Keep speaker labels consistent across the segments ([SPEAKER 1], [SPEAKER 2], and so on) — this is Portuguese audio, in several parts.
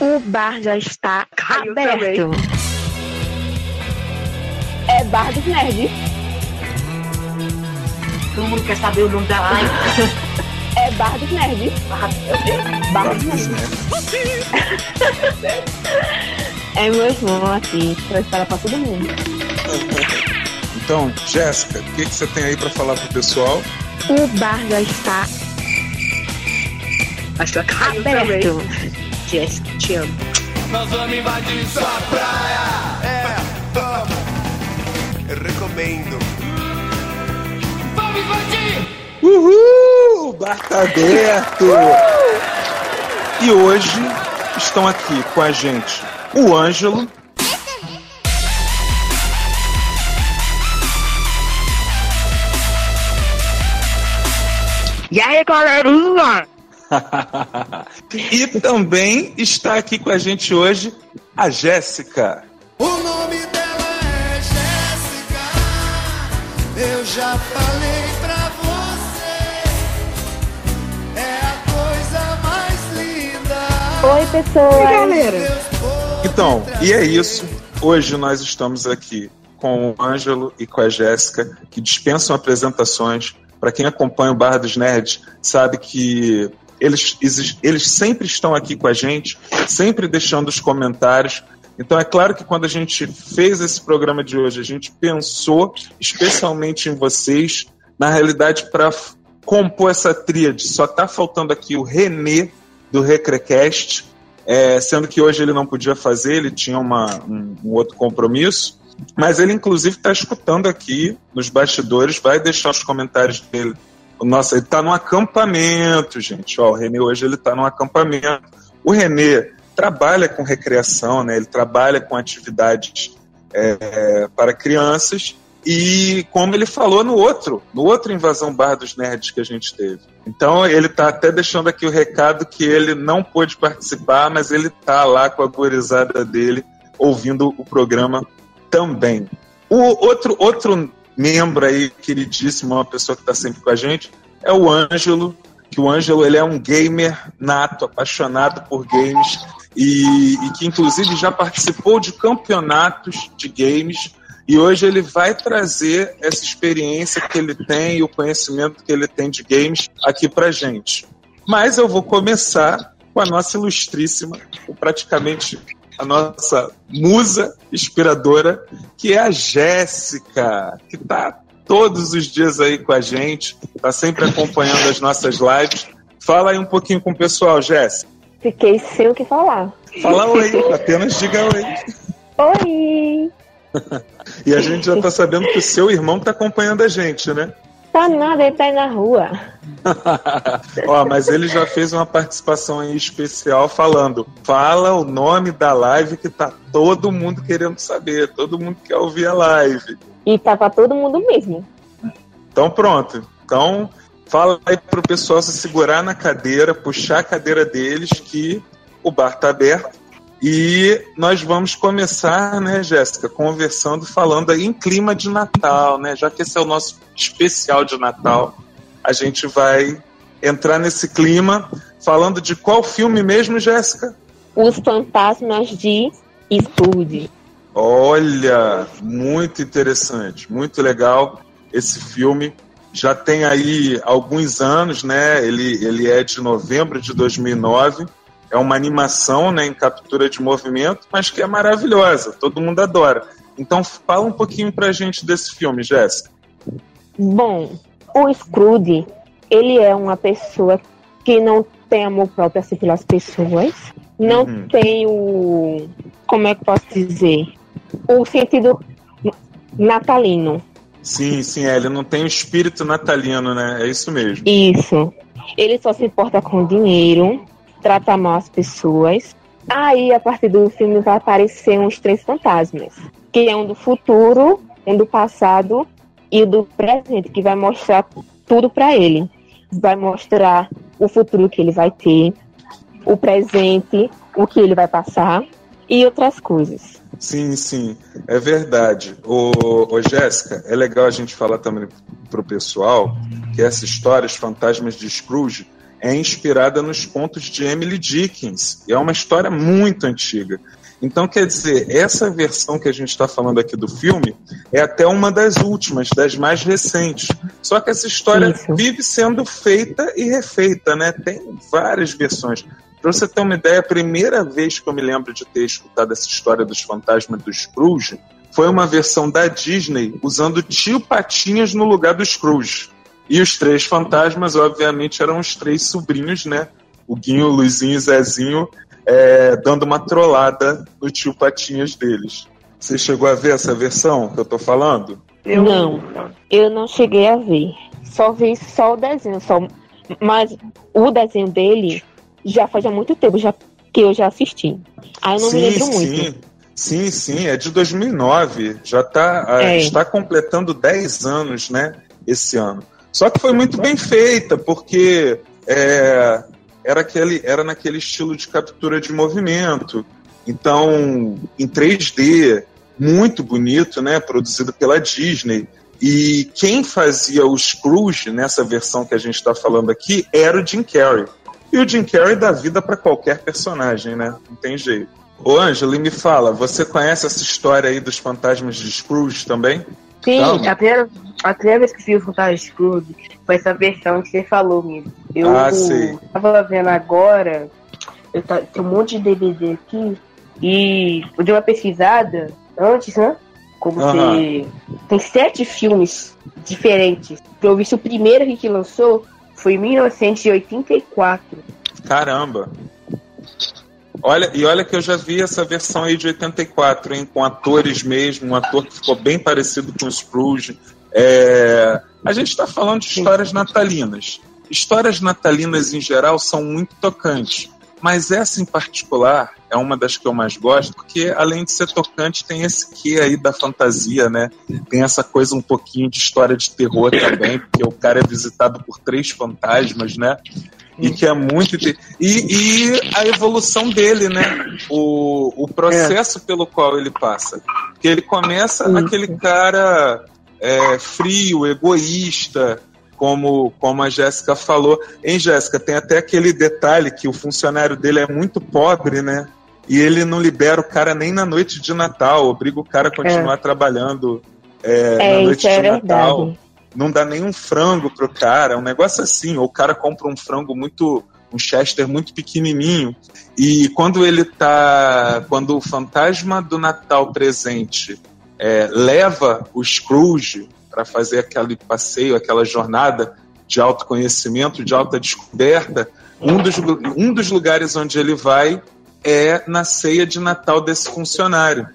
[SPEAKER 1] O bar já está
[SPEAKER 2] Caiu
[SPEAKER 1] aberto.
[SPEAKER 3] É Bar dos Nerds.
[SPEAKER 2] Todo mundo quer saber o nome da live.
[SPEAKER 3] É Bar dos Nerds. Bar dos Nerds. É meu irmão aqui, pra esperar pra todo mundo.
[SPEAKER 4] Então, Jéssica, o que, que você tem aí pra falar pro pessoal?
[SPEAKER 1] O bar já está
[SPEAKER 2] Acho que caiu
[SPEAKER 1] aberto.
[SPEAKER 2] Jéssica, te amo.
[SPEAKER 5] Nós vamos invadir sua praia. É, vamos. Eu recomendo. Vamos invadir!
[SPEAKER 4] Uhul! Bar tá aberto! E hoje estão aqui com a gente o Ângelo.
[SPEAKER 1] E aí, galerinha?
[SPEAKER 4] e também está aqui com a gente hoje a Jéssica.
[SPEAKER 5] O nome dela é Jéssica. Eu já falei pra você. É a coisa mais linda.
[SPEAKER 3] Oi, pessoas.
[SPEAKER 5] Deus pôde
[SPEAKER 4] Então, e é isso. Hoje nós estamos aqui com o Ângelo e com a Jéssica, que dispensam apresentações. Para quem acompanha o Bar dos Nerds, sabe que eles, eles sempre estão aqui com a gente, sempre deixando os comentários. Então é claro que quando a gente fez esse programa de hoje, a gente pensou especialmente em vocês, na realidade, para compor essa tríade. Só está faltando aqui o Renê do Recrecast, é, sendo que hoje ele não podia fazer, ele tinha uma, um, um outro compromisso. Mas ele, inclusive, está escutando aqui nos bastidores, vai deixar os comentários dele. Nossa, ele está num acampamento, gente. Ó, o Renê hoje ele está num acampamento. O Renê trabalha com recreação, né? ele trabalha com atividades é, para crianças. E como ele falou no outro, no outro Invasão Bar dos Nerds que a gente teve. Então ele está até deixando aqui o recado que ele não pôde participar, mas ele está lá com a gurizada dele ouvindo o programa também. O outro, outro membro aí, queridíssimo, uma pessoa que está sempre com a gente, é o Ângelo, que o Ângelo ele é um gamer nato, apaixonado por games, e, e que inclusive já participou de campeonatos de games, e hoje ele vai trazer essa experiência que ele tem e o conhecimento que ele tem de games aqui pra gente. Mas eu vou começar com a nossa ilustríssima, praticamente a nossa musa inspiradora, que é a Jéssica, que está todos os dias aí com a gente, está sempre acompanhando as nossas lives. Fala aí um pouquinho com o pessoal, Jéssica.
[SPEAKER 3] Fiquei sem o que falar.
[SPEAKER 4] Fala oi, apenas diga oi.
[SPEAKER 3] Oi!
[SPEAKER 4] E a gente já está sabendo que o seu irmão está acompanhando a gente, né?
[SPEAKER 3] Tá nada, ele tá aí na rua.
[SPEAKER 4] Ó, mas ele já fez uma participação aí especial falando: fala o nome da live que tá todo mundo querendo saber, todo mundo quer ouvir a live.
[SPEAKER 3] E tá pra todo mundo mesmo.
[SPEAKER 4] Então pronto. Então fala aí pro pessoal se segurar na cadeira, puxar a cadeira deles que o bar tá aberto. E nós vamos começar, né, Jéssica, conversando, falando aí em clima de Natal, né? Já que esse é o nosso especial de Natal, a gente vai entrar nesse clima falando de qual filme mesmo, Jéssica?
[SPEAKER 3] Os fantasmas de Scrooge.
[SPEAKER 4] Olha, muito interessante, muito legal esse filme. Já tem aí alguns anos, né? Ele, ele é de novembro de 2009. É uma animação né, em captura de movimento, mas que é maravilhosa, todo mundo adora. Então fala um pouquinho pra gente desse filme, Jéssica.
[SPEAKER 3] Bom, o Scrooge, ele é uma pessoa que não tem amor próprio assim pelas pessoas, não
[SPEAKER 4] Uhum.
[SPEAKER 3] tem o. Como é que posso dizer? O sentido natalino.
[SPEAKER 4] Sim, sim, é, ele não tem o espírito natalino, né? É isso mesmo.
[SPEAKER 3] Isso. Ele só se importa com dinheiro, trata mal as pessoas. Aí, a partir do filme, vai aparecer uns três fantasmas. Que é um do futuro, um do passado e o do presente, que vai mostrar tudo pra ele. Vai mostrar o futuro que ele vai ter, o presente, o que ele vai passar e outras coisas.
[SPEAKER 4] Sim, sim, é verdade. Ô Jéssica, é legal a gente falar também pro pessoal que essa história, Os Fantasmas de Scrooge, é inspirada nos contos de Emily Dickens. E é uma história muito antiga. Então, quer dizer, essa versão que a gente está falando aqui do filme é até uma das últimas, das mais recentes. Só que essa história
[SPEAKER 3] Isso.
[SPEAKER 4] vive sendo feita e refeita, né? Tem várias versões. Para você ter uma ideia, a primeira vez que eu me lembro de ter escutado essa história dos fantasmas do Scrooge foi uma versão da Disney usando tio Patinhas no lugar do Scrooge. E os três fantasmas, obviamente, eram os três sobrinhos, né? O Guinho, o Luizinho e o Zezinho, é, dando uma trollada no tio Patinhas deles. Você chegou a ver essa versão que eu tô falando?
[SPEAKER 2] Eu-
[SPEAKER 3] Não. Eu não cheguei a ver. Só vi só o desenho, só. Mas o desenho dele já faz há muito tempo já, que eu já assisti. Aí eu não me lembro muito.
[SPEAKER 4] sim. Sim, sim, é de 2009. Já tá, ah,
[SPEAKER 3] É.
[SPEAKER 4] está completando 10 anos, né? Esse ano. Só que foi muito bem feita, porque é, era, aquele, era naquele estilo de captura de movimento. Então, em 3D, muito bonito, né? Produzido pela Disney. E quem fazia o Scrooge nessa versão que a gente está falando aqui era o Jim Carrey. E o Jim Carrey dá vida para qualquer personagem, né? Não tem jeito. Ô, Ângelo, me fala, você conhece essa história aí dos fantasmas de Scrooge também?
[SPEAKER 2] Sim,
[SPEAKER 4] Calma.
[SPEAKER 2] a primeira, a primeira vez que eu vi o Fantasma Scrooge foi essa versão que você falou mesmo. Eu
[SPEAKER 4] Ah, sei.
[SPEAKER 2] tava vendo agora, eu tá, tem um monte de DVD aqui, e eu dei uma pesquisada antes, né? Como
[SPEAKER 4] Aham.
[SPEAKER 2] se. Tem sete filmes diferentes. Eu vi se o primeiro que lançou foi em 1984.
[SPEAKER 4] Caramba! Olha, e olha que eu já vi essa versão aí de 84, hein, com atores mesmo, um ator que ficou bem parecido com o Scrooge. É, a gente está falando de histórias natalinas. Histórias natalinas em geral são muito tocantes, mas essa em particular é uma das que eu mais gosto, porque além de ser tocante, tem esse quê aí da fantasia, né? Tem essa coisa um pouquinho de história de terror também, porque o cara é visitado por três fantasmas, né? E que é muito. E, e a evolução dele, né? O, o processo pelo qual ele passa. Porque ele começa aquele cara é, frio, egoísta, como, como a Jéssica falou. Hein, Jéssica? Tem até aquele detalhe que o funcionário dele é muito pobre, né? E ele não libera o cara nem na noite de Natal, obriga o cara a continuar trabalhando é, na
[SPEAKER 3] É,
[SPEAKER 4] noite
[SPEAKER 3] isso é
[SPEAKER 4] de Natal
[SPEAKER 3] verdade.
[SPEAKER 4] não dá nenhum frango pro cara, é um negócio assim, ou o cara compra um frango muito um chester muito pequenininho e quando ele tá quando o fantasma do Natal presente é, leva o Scrooge para fazer aquele passeio, aquela jornada de autoconhecimento, de alta descoberta, um dos, um dos lugares onde ele vai é na ceia de Natal desse funcionário.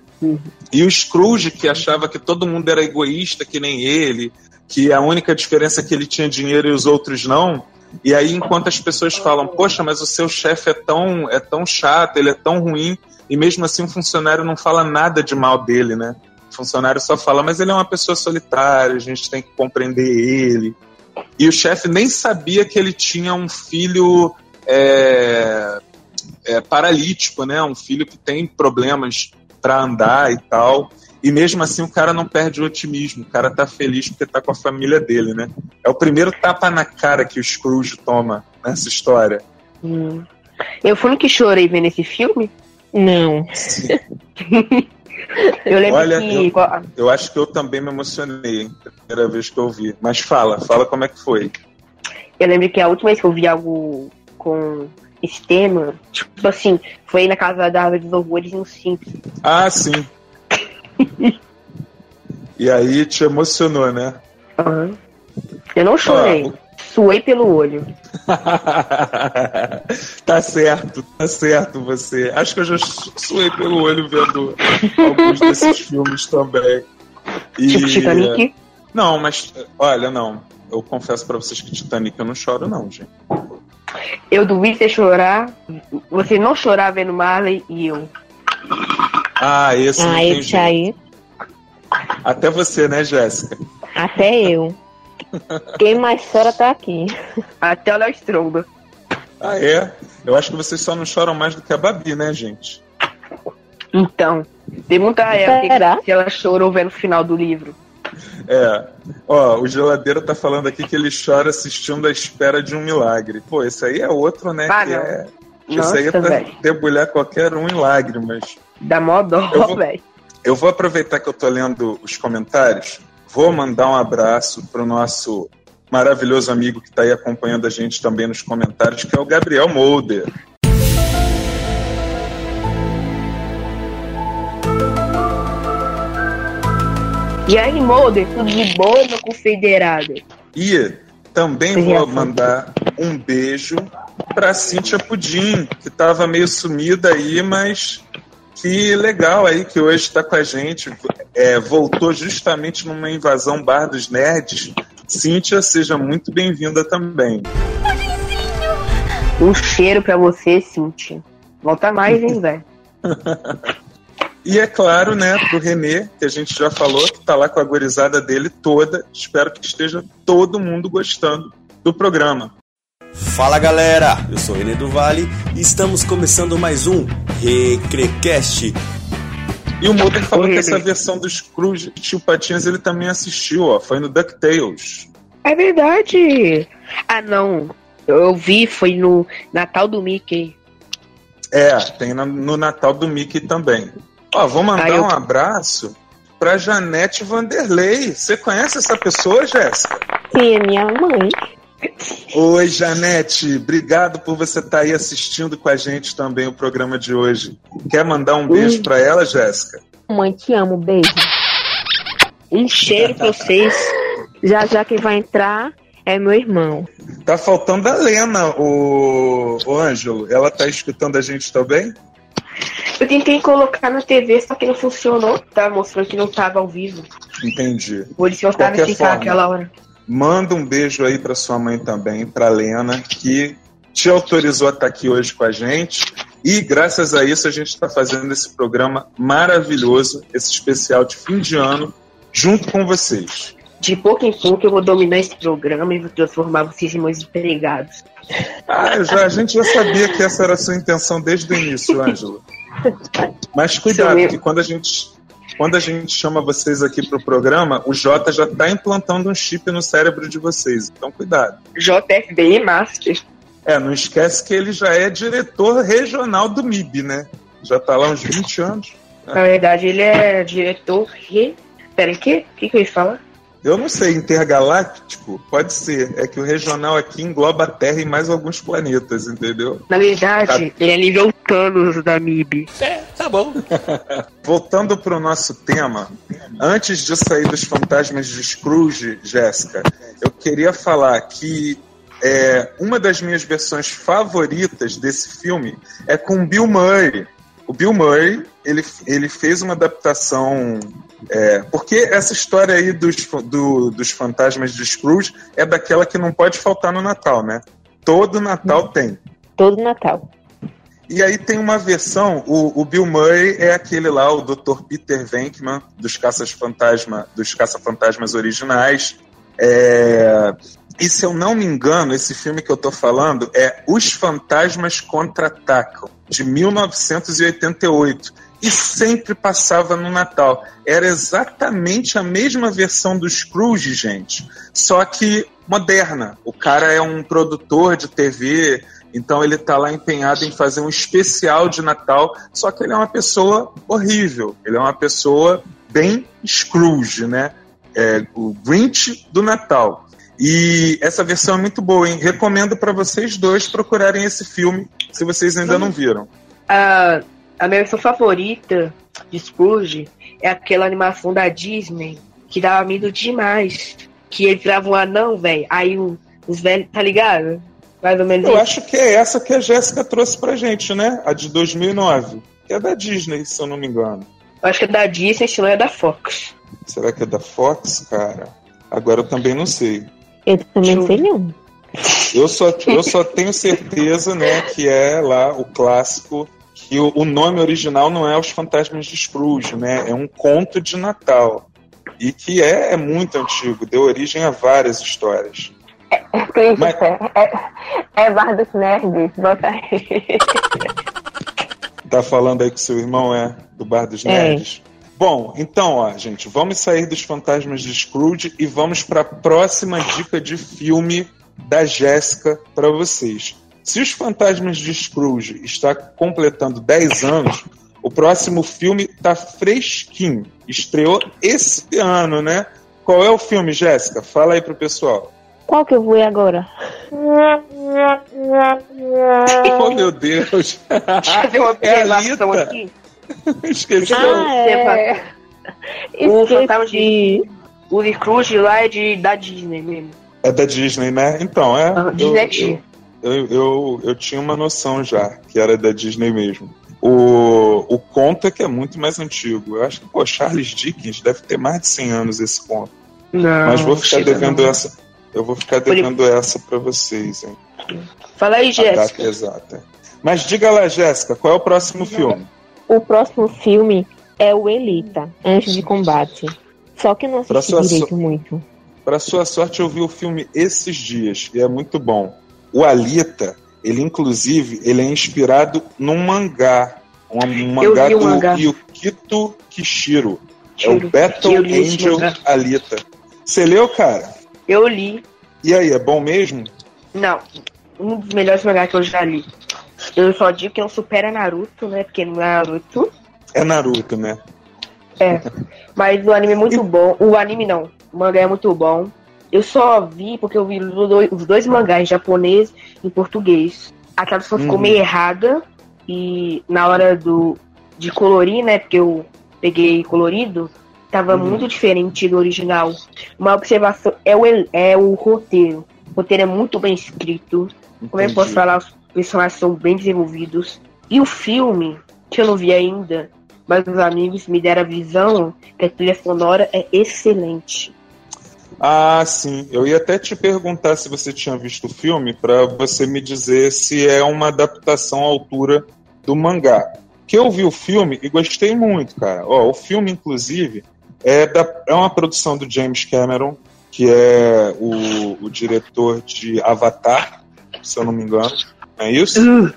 [SPEAKER 4] E o Scrooge, que achava que todo mundo era egoísta, que nem ele, que a única diferença é que ele tinha dinheiro e os outros não. E aí, enquanto as pessoas falam, poxa, mas o seu chefe é tão, é tão chato, ele é tão ruim, e mesmo assim o funcionário não fala nada de mal dele, né? O funcionário só fala, mas ele é uma pessoa solitária, a gente tem que compreender ele. E o chefe nem sabia que ele tinha um filho é, é, paralítico, né? Um filho que tem problemas para andar e tal. E mesmo assim o cara não perde o otimismo. O cara tá feliz porque tá com a família dele, né? É o primeiro tapa na cara que o Scrooge toma nessa história.
[SPEAKER 2] Hum. Eu fui no que chorei vendo esse filme.
[SPEAKER 3] Não.
[SPEAKER 2] Eu lembro
[SPEAKER 4] Olha,
[SPEAKER 2] que.
[SPEAKER 4] eu- Eu acho que eu também me emocionei, hein? Primeira vez que eu vi. Mas fala, fala como é que foi.
[SPEAKER 2] Eu lembro que a última vez que eu vi algo com esse tema, tipo assim, foi na casa da Árvore dos Horrores no Simples.
[SPEAKER 4] Ah, sim. e aí te emocionou, né?
[SPEAKER 2] Aham. Eu não chorei, suei pelo olho.
[SPEAKER 4] tá certo, tá certo você. Acho que eu já su- suei pelo olho vendo alguns desses filmes também. E-
[SPEAKER 2] Tipo Titanic.
[SPEAKER 4] Não, mas olha, não. Eu confesso pra vocês que Titanic eu não choro, não, gente.
[SPEAKER 2] Eu duvido você chorar. Você não chorar vendo Marley e eu.
[SPEAKER 4] Ah, esse
[SPEAKER 3] Ah, esse aí,
[SPEAKER 4] Até você, né, Jéssica?
[SPEAKER 3] até eu. Quem mais chora tá aqui.
[SPEAKER 2] Até o Léo Stronda.
[SPEAKER 4] Ah, é? Eu acho que vocês só não choram mais do que a Babi, né, gente?
[SPEAKER 2] Então, pergunta a ela
[SPEAKER 3] Será?
[SPEAKER 2] que- se ela chorou vendo o final do livro.
[SPEAKER 4] É. Ó, o geladeiro tá falando aqui que ele chora assistindo a espera de um milagre. Pô, esse aí é outro, né?
[SPEAKER 2] Ah,
[SPEAKER 4] que
[SPEAKER 2] não.
[SPEAKER 4] é.
[SPEAKER 2] Nossa,
[SPEAKER 4] esse aí é pra debulhar qualquer um em lágrimas.
[SPEAKER 2] Dá mó
[SPEAKER 4] Eu
[SPEAKER 2] dó,
[SPEAKER 4] vou-
[SPEAKER 2] velho.
[SPEAKER 4] Eu vou aproveitar que eu tô lendo os comentários, vou mandar um abraço pro nosso maravilhoso amigo que tá aí acompanhando a gente também nos comentários, que é o Gabriel Molder.
[SPEAKER 2] E aí, Molder, tudo de boa no confederado?
[SPEAKER 4] E também
[SPEAKER 2] Sim,
[SPEAKER 4] vou
[SPEAKER 2] é.
[SPEAKER 4] mandar um beijo pra Cíntia Pudim, que tava meio sumida aí, mas que legal aí que hoje está com a gente. É, voltou justamente numa invasão Bar dos Nerds. Cíntia, seja muito bem-vinda também.
[SPEAKER 2] Um cheiro pra você, Cintia. Volta mais, hein, velho?
[SPEAKER 4] E é claro, né, pro Renê, que a gente já falou, que tá lá com a gorizada dele toda. Espero que esteja todo mundo gostando do programa.
[SPEAKER 6] Fala galera, eu sou o Renê do Vale e estamos começando mais um Recrecast.
[SPEAKER 4] E o Mulder falou
[SPEAKER 2] Oi,
[SPEAKER 4] que essa versão dos Scrooge Tio Patinhas ele também assistiu, ó. Foi no DuckTales.
[SPEAKER 2] É verdade. Ah, não. Eu vi, foi no Natal do Mickey.
[SPEAKER 4] É, tem no Natal do Mickey também. Ó, vou mandar
[SPEAKER 2] Ah, eu-
[SPEAKER 4] um abraço pra Janete Vanderlei. Você conhece essa pessoa, Jéssica?
[SPEAKER 3] Sim, é minha mãe.
[SPEAKER 4] Oi, Janete. Obrigado por você estar aí assistindo com a gente também o programa de hoje. Quer mandar um beijo pra ela, Jéssica?
[SPEAKER 3] Mãe, te amo, beijo.
[SPEAKER 2] Um cheiro pra vocês.
[SPEAKER 3] Já já quem vai entrar é meu irmão.
[SPEAKER 4] Tá faltando a Lena, o, o Ângelo. Ela tá escutando a gente também?
[SPEAKER 2] Eu tentei colocar na TV, só que não funcionou. Tá mostrando que não tava ao vivo.
[SPEAKER 4] Entendi.
[SPEAKER 2] Por isso eu tava ficar
[SPEAKER 4] forma.
[SPEAKER 2] aquela hora.
[SPEAKER 4] Manda um beijo aí pra sua mãe também, pra Lena, que te autorizou a estar aqui hoje com a gente. E graças a isso a gente está fazendo esse programa maravilhoso, esse especial de fim de ano, junto com vocês.
[SPEAKER 2] De pouco em pouco eu vou dominar esse programa e vou transformar vocês em meus empregados.
[SPEAKER 4] Ah, já, a gente já sabia que essa era a sua intenção desde o início, Ângelo. Mas cuidado, que quando a gente, quando a gente chama vocês aqui para o programa, o Jota já está implantando um chip no cérebro de vocês. Então, cuidado.
[SPEAKER 2] JFBI Master.
[SPEAKER 4] É, não esquece que ele já é diretor regional do MIB, né? Já está lá uns 20 anos.
[SPEAKER 2] Na verdade, ele é diretor re... Pera, que? O que, que eu ia falar?
[SPEAKER 4] Eu não sei, intergaláctico? Pode ser. É que o regional aqui engloba a Terra e mais alguns planetas, entendeu?
[SPEAKER 2] Na verdade, ele é nível Thanos da MIB.
[SPEAKER 6] É, tá bom.
[SPEAKER 4] Voltando para o nosso tema, antes de sair dos fantasmas de Scrooge, Jéssica, eu queria falar que é, uma das minhas versões favoritas desse filme é com Bill Murray. O Bill Murray, ele, ele fez uma adaptação. É, porque essa história aí dos, do- dos fantasmas de Scrooge é daquela que não pode faltar no Natal, né? Todo Natal tem.
[SPEAKER 3] Todo Natal.
[SPEAKER 4] E aí tem uma versão, o, o Bill Murray é aquele lá, o Dr. Peter Venkman, dos Caças Fantasma, dos Caça-Fantasmas originais. É, E se eu não me engano, esse filme que eu tô falando é Os Fantasmas Contra-Atacam, de 1988. E sempre passava no Natal. Era exatamente a mesma versão do Scrooge, gente. Só que moderna. O cara é um produtor de TV, então ele tá lá empenhado em fazer um especial de Natal, só que ele é uma pessoa horrível. Ele é uma pessoa bem Scrooge, né? É, o Grinch do Natal. E essa versão é muito boa, hein? Recomendo para vocês dois procurarem esse filme, se vocês ainda não viram.
[SPEAKER 2] A, a minha versão favorita de Scrooge é aquela animação da Disney que dava medo demais. Que ele virava um anão, velho. Aí o- os velhos, tá ligado? Mais ou menos
[SPEAKER 4] Eu
[SPEAKER 2] isso.
[SPEAKER 4] acho que é essa que a Jéssica trouxe pra gente, né? A de 2009. Que é da Disney, se eu não me engano.
[SPEAKER 2] Eu acho que é da Disney, se não é da Fox.
[SPEAKER 4] Será que é da Fox, cara? Agora eu também não sei.
[SPEAKER 3] Eu também não sei não.
[SPEAKER 4] Eu só, eu só tenho certeza, né, que é lá o clássico, que o, o nome original não é Os Fantasmas de Scrooge, né? É um conto de Natal. E que é, é muito antigo, deu origem a várias histórias. Mas-
[SPEAKER 3] É, é Bar dos Nerds, bota aí.
[SPEAKER 4] Tá falando aí que seu irmão é do Bar dos
[SPEAKER 3] É.
[SPEAKER 4] Nerds? Bom, então, ó, gente, vamos sair dos fantasmas de Scrooge e vamos para a próxima dica de filme da Jéssica para vocês. Se os fantasmas de Scrooge está completando 10 anos, o próximo filme tá fresquinho. Estreou esse ano, né? Qual é o filme, Jéssica? Fala aí pro pessoal.
[SPEAKER 3] Qual que eu vou ir agora?
[SPEAKER 4] Oh, meu Deus.
[SPEAKER 2] Deixa eu fazer uma
[SPEAKER 4] É
[SPEAKER 2] observação aqui.
[SPEAKER 4] Esqueci.
[SPEAKER 3] Ah, é.
[SPEAKER 2] O fantasma
[SPEAKER 3] Esqueci.
[SPEAKER 2] O Scrooge lá é de, da Disney mesmo.
[SPEAKER 4] É da Disney, né? Então, é. Eu,
[SPEAKER 2] Disney
[SPEAKER 4] eu,
[SPEAKER 2] tinha.
[SPEAKER 4] Eu, eu, eu tinha uma noção já, que era da Disney mesmo. O, o conto é que é muito mais antigo. Eu acho que, pô, Charles Dickens deve ter mais de 100 anos esse conto.
[SPEAKER 2] Não,
[SPEAKER 4] Mas vou ficar
[SPEAKER 2] chega
[SPEAKER 4] devendo
[SPEAKER 2] não.
[SPEAKER 4] essa. Eu vou ficar devendo essa pra vocês, hein?
[SPEAKER 2] Fala aí, Jéssica.
[SPEAKER 4] exata. Mas diga lá, Jéssica, qual é o próximo filme?
[SPEAKER 3] O próximo filme é o Elita, Anjo de Combate. Só que eu não
[SPEAKER 4] Pra
[SPEAKER 3] assisti
[SPEAKER 4] sua
[SPEAKER 3] direito muito.
[SPEAKER 4] Para sua sorte, eu vi o filme esses dias e é muito bom. O Alita, ele inclusive, ele é inspirado num mangá, um, um mangá do
[SPEAKER 2] mangá.
[SPEAKER 4] Yukito Kishiro. É o Battle Angel. Alita. Você leu, cara?
[SPEAKER 2] Eu li.
[SPEAKER 4] E aí, é bom mesmo?
[SPEAKER 2] Não, um dos melhores mangás que eu já li. Eu só digo que não supera Naruto, né? Porque não é Naruto.
[SPEAKER 4] É Naruto, né?
[SPEAKER 2] É. Mas o anime é muito bom. O anime não. O mangá é muito bom. Eu só vi porque eu vi os dois, mangás, em japonês e em português. A tradução ficou
[SPEAKER 4] Uhum.
[SPEAKER 2] meio errada. E na hora do de colorir, né? Porque eu peguei colorido, tava
[SPEAKER 4] Uhum.
[SPEAKER 2] muito diferente do original. Uma observação é o, é o roteiro. O roteiro é muito bem escrito. Como eu posso
[SPEAKER 4] Entendi.
[SPEAKER 2] falar, os personagens são bem desenvolvidos. E o filme, que eu não vi ainda, mas os amigos me deram a visão que a trilha sonora é excelente.
[SPEAKER 4] Ah, sim. Eu ia até te perguntar se você tinha visto o filme para você me dizer se é uma adaptação à altura do mangá. Que eu vi o filme e gostei muito, cara. Ó, o filme, inclusive, é, da, é uma produção do James Cameron, que é o, o diretor de Avatar, se eu não me engano. É isso?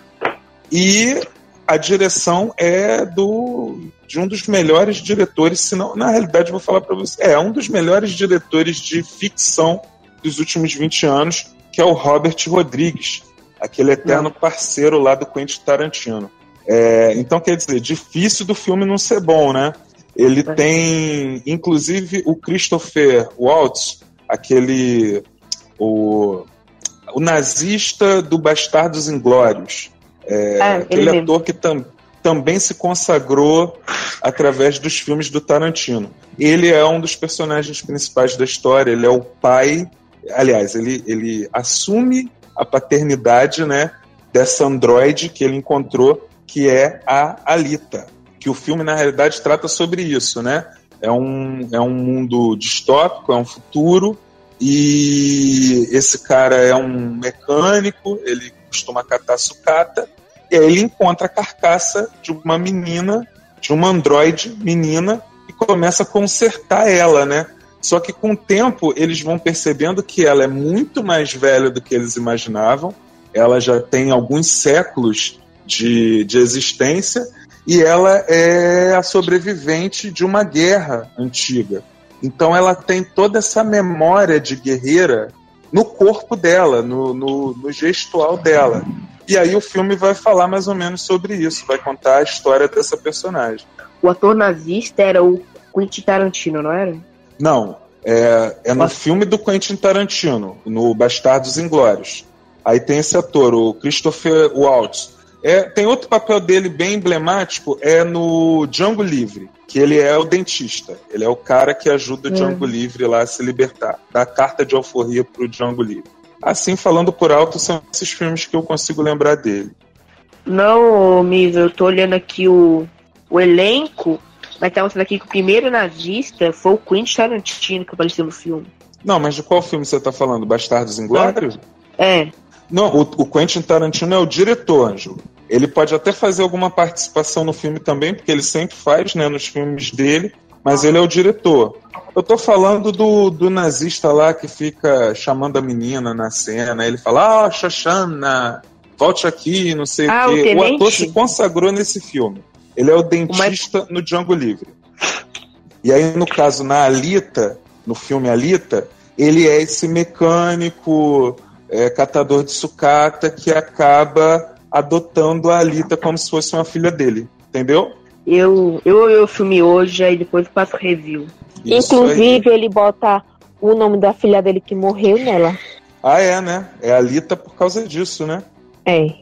[SPEAKER 4] E a direção é do de um dos melhores diretores, se não, na realidade vou falar para você, é um dos melhores diretores de ficção dos últimos 20 anos, que é o Robert Rodrigues, aquele eterno parceiro lá do Quentin Tarantino. É, então quer dizer, difícil do filme não ser bom, né? Ele
[SPEAKER 2] É.
[SPEAKER 4] tem, inclusive, o Christopher Waltz, aquele o, o nazista do Bastardos Inglórios. É,
[SPEAKER 2] ele
[SPEAKER 4] aquele ator que tam, também se consagrou através dos filmes do Tarantino. Ele é um dos personagens principais da história, ele é o pai. Aliás, ele, ele assume a paternidade né, dessa androide que ele encontrou, que é a Alita. Que o filme, na realidade, trata sobre isso, né? É um, é um mundo distópico, é um futuro, e esse cara é um mecânico, ele costuma catar sucata, e aí ele encontra a carcaça de uma menina, de uma androide menina, e começa a consertar ela, né? Só que com o tempo eles vão percebendo que ela é muito mais velha do que eles imaginavam, ela já tem alguns séculos de, de existência, e ela é a sobrevivente de uma guerra antiga. Então ela tem toda essa memória de guerreira no corpo dela, no, no, no gestual dela. E aí o filme vai falar mais ou menos sobre isso, vai contar a história dessa personagem.
[SPEAKER 2] O ator nazista era o Quentin Tarantino, não era?
[SPEAKER 4] Não, é, é no filme do Quentin Tarantino, no Bastardos Inglórios. Aí tem esse ator, o Christopher Waltz. É, tem outro papel dele bem emblemático, é no Django Livre, que ele é o dentista. Ele é o cara que ajuda o
[SPEAKER 2] Hum.
[SPEAKER 4] Django Livre lá a se libertar. Dá carta de alforria pro Django Livre. Assim, falando por alto, são esses filmes que eu consigo lembrar dele.
[SPEAKER 2] Não, Misa, eu tô olhando aqui o, o elenco, mas tá mostrando aqui que o primeiro nazista foi o Quentin Tarantino que apareceu no filme.
[SPEAKER 4] Não, mas de qual filme você tá falando? Bastardos Inglórios?
[SPEAKER 2] É,
[SPEAKER 4] Não, o, o Quentin Tarantino é o diretor, Ângelo. Ele pode até fazer alguma participação no filme também, porque ele sempre faz, né, nos filmes dele, mas ele é o diretor. Eu tô falando do, do nazista lá que fica chamando a menina na cena. Ele fala, ah, Xoxana, volte aqui, não sei
[SPEAKER 2] Ah,
[SPEAKER 4] o
[SPEAKER 2] o
[SPEAKER 4] quê. O
[SPEAKER 2] tenente?
[SPEAKER 4] ator se consagrou nesse filme. Ele é o dentista no Django Livre. E aí, no caso, na Alita, no filme Alita, ele é esse mecânico, é, catador de sucata que acaba adotando a Alita como se fosse uma filha dele, entendeu?
[SPEAKER 2] Eu, eu, eu filme hoje, aí depois eu faço review.
[SPEAKER 4] Isso
[SPEAKER 3] Inclusive,
[SPEAKER 4] aí.
[SPEAKER 3] ele bota o nome da filha dele que morreu nela.
[SPEAKER 4] Ah, é, né? É a Alita por causa disso, né?
[SPEAKER 3] É.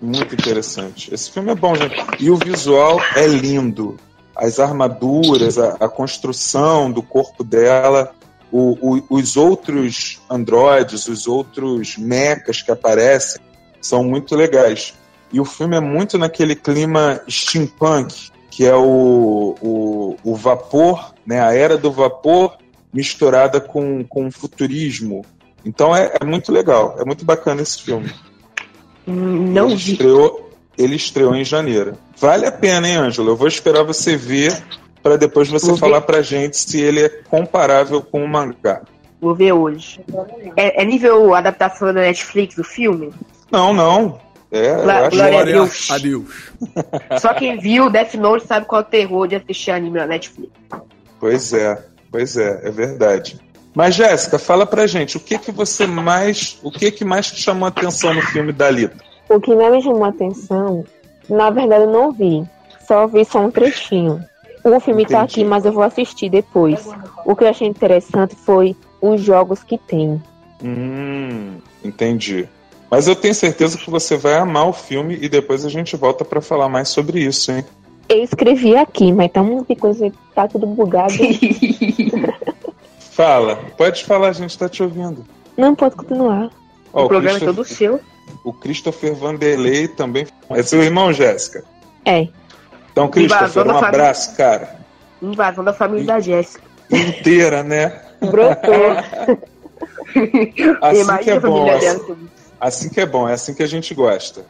[SPEAKER 4] Muito interessante. Esse filme é bom, gente. E o visual é lindo. As armaduras, a, a construção do corpo dela, o- o- os outros androides, os outros mechas que aparecem são muito legais. E o filme é muito naquele clima steampunk, que é o, o, o vapor, né, a era do vapor misturada com, com o futurismo. Então é, é muito legal, é muito bacana esse filme.
[SPEAKER 2] Não
[SPEAKER 4] ele
[SPEAKER 2] vi.
[SPEAKER 4] Estreou, ele estreou em janeiro. Vale a pena, hein, Ângelo? Eu vou esperar você ver para depois você
[SPEAKER 2] Vou ver.
[SPEAKER 4] falar pra gente se ele é comparável com o mangá.
[SPEAKER 2] Vou ver hoje. É, é nível adaptação da Netflix do filme?
[SPEAKER 4] Não, não. É, eu
[SPEAKER 2] Glória-
[SPEAKER 4] acho
[SPEAKER 2] glória a Deus.
[SPEAKER 5] Adeus.
[SPEAKER 2] Só quem viu Death Note sabe qual é o terror de assistir anime na Netflix.
[SPEAKER 4] Pois é, pois é, é verdade. Mas Jéssica, fala pra gente, o que que você mais, o que que mais te chamou a atenção no filme da Lita?
[SPEAKER 3] O que mais me chamou a atenção, na verdade eu não vi. Só vi só um trechinho. O filme tá
[SPEAKER 4] Entendi.
[SPEAKER 3] aqui, mas eu vou assistir depois. O que eu achei interessante foi os jogos que tem.
[SPEAKER 4] Hum, entendi. Mas eu tenho certeza que você vai amar o filme e depois a gente volta pra falar mais sobre isso, hein?
[SPEAKER 3] Eu escrevi aqui, mas tá de coisa, tá tudo bugado.
[SPEAKER 4] Fala, pode falar, a gente tá te ouvindo.
[SPEAKER 3] não pode continuar.
[SPEAKER 4] Ó,
[SPEAKER 2] o programa é todo seu.
[SPEAKER 4] O Christopher Vanderlei também. É seu irmão, Jéssica?
[SPEAKER 3] É.
[SPEAKER 4] Então, Christopher, um
[SPEAKER 2] família.
[SPEAKER 4] abraço, cara.
[SPEAKER 2] Invasão da família da Jéssica.
[SPEAKER 4] Inteira, né?
[SPEAKER 3] Brotou.
[SPEAKER 4] Assim
[SPEAKER 2] Imagina
[SPEAKER 4] que é
[SPEAKER 2] a
[SPEAKER 4] bom.
[SPEAKER 2] família
[SPEAKER 4] Assim,
[SPEAKER 2] dela.
[SPEAKER 4] Assim que é bom, é assim que a gente gosta.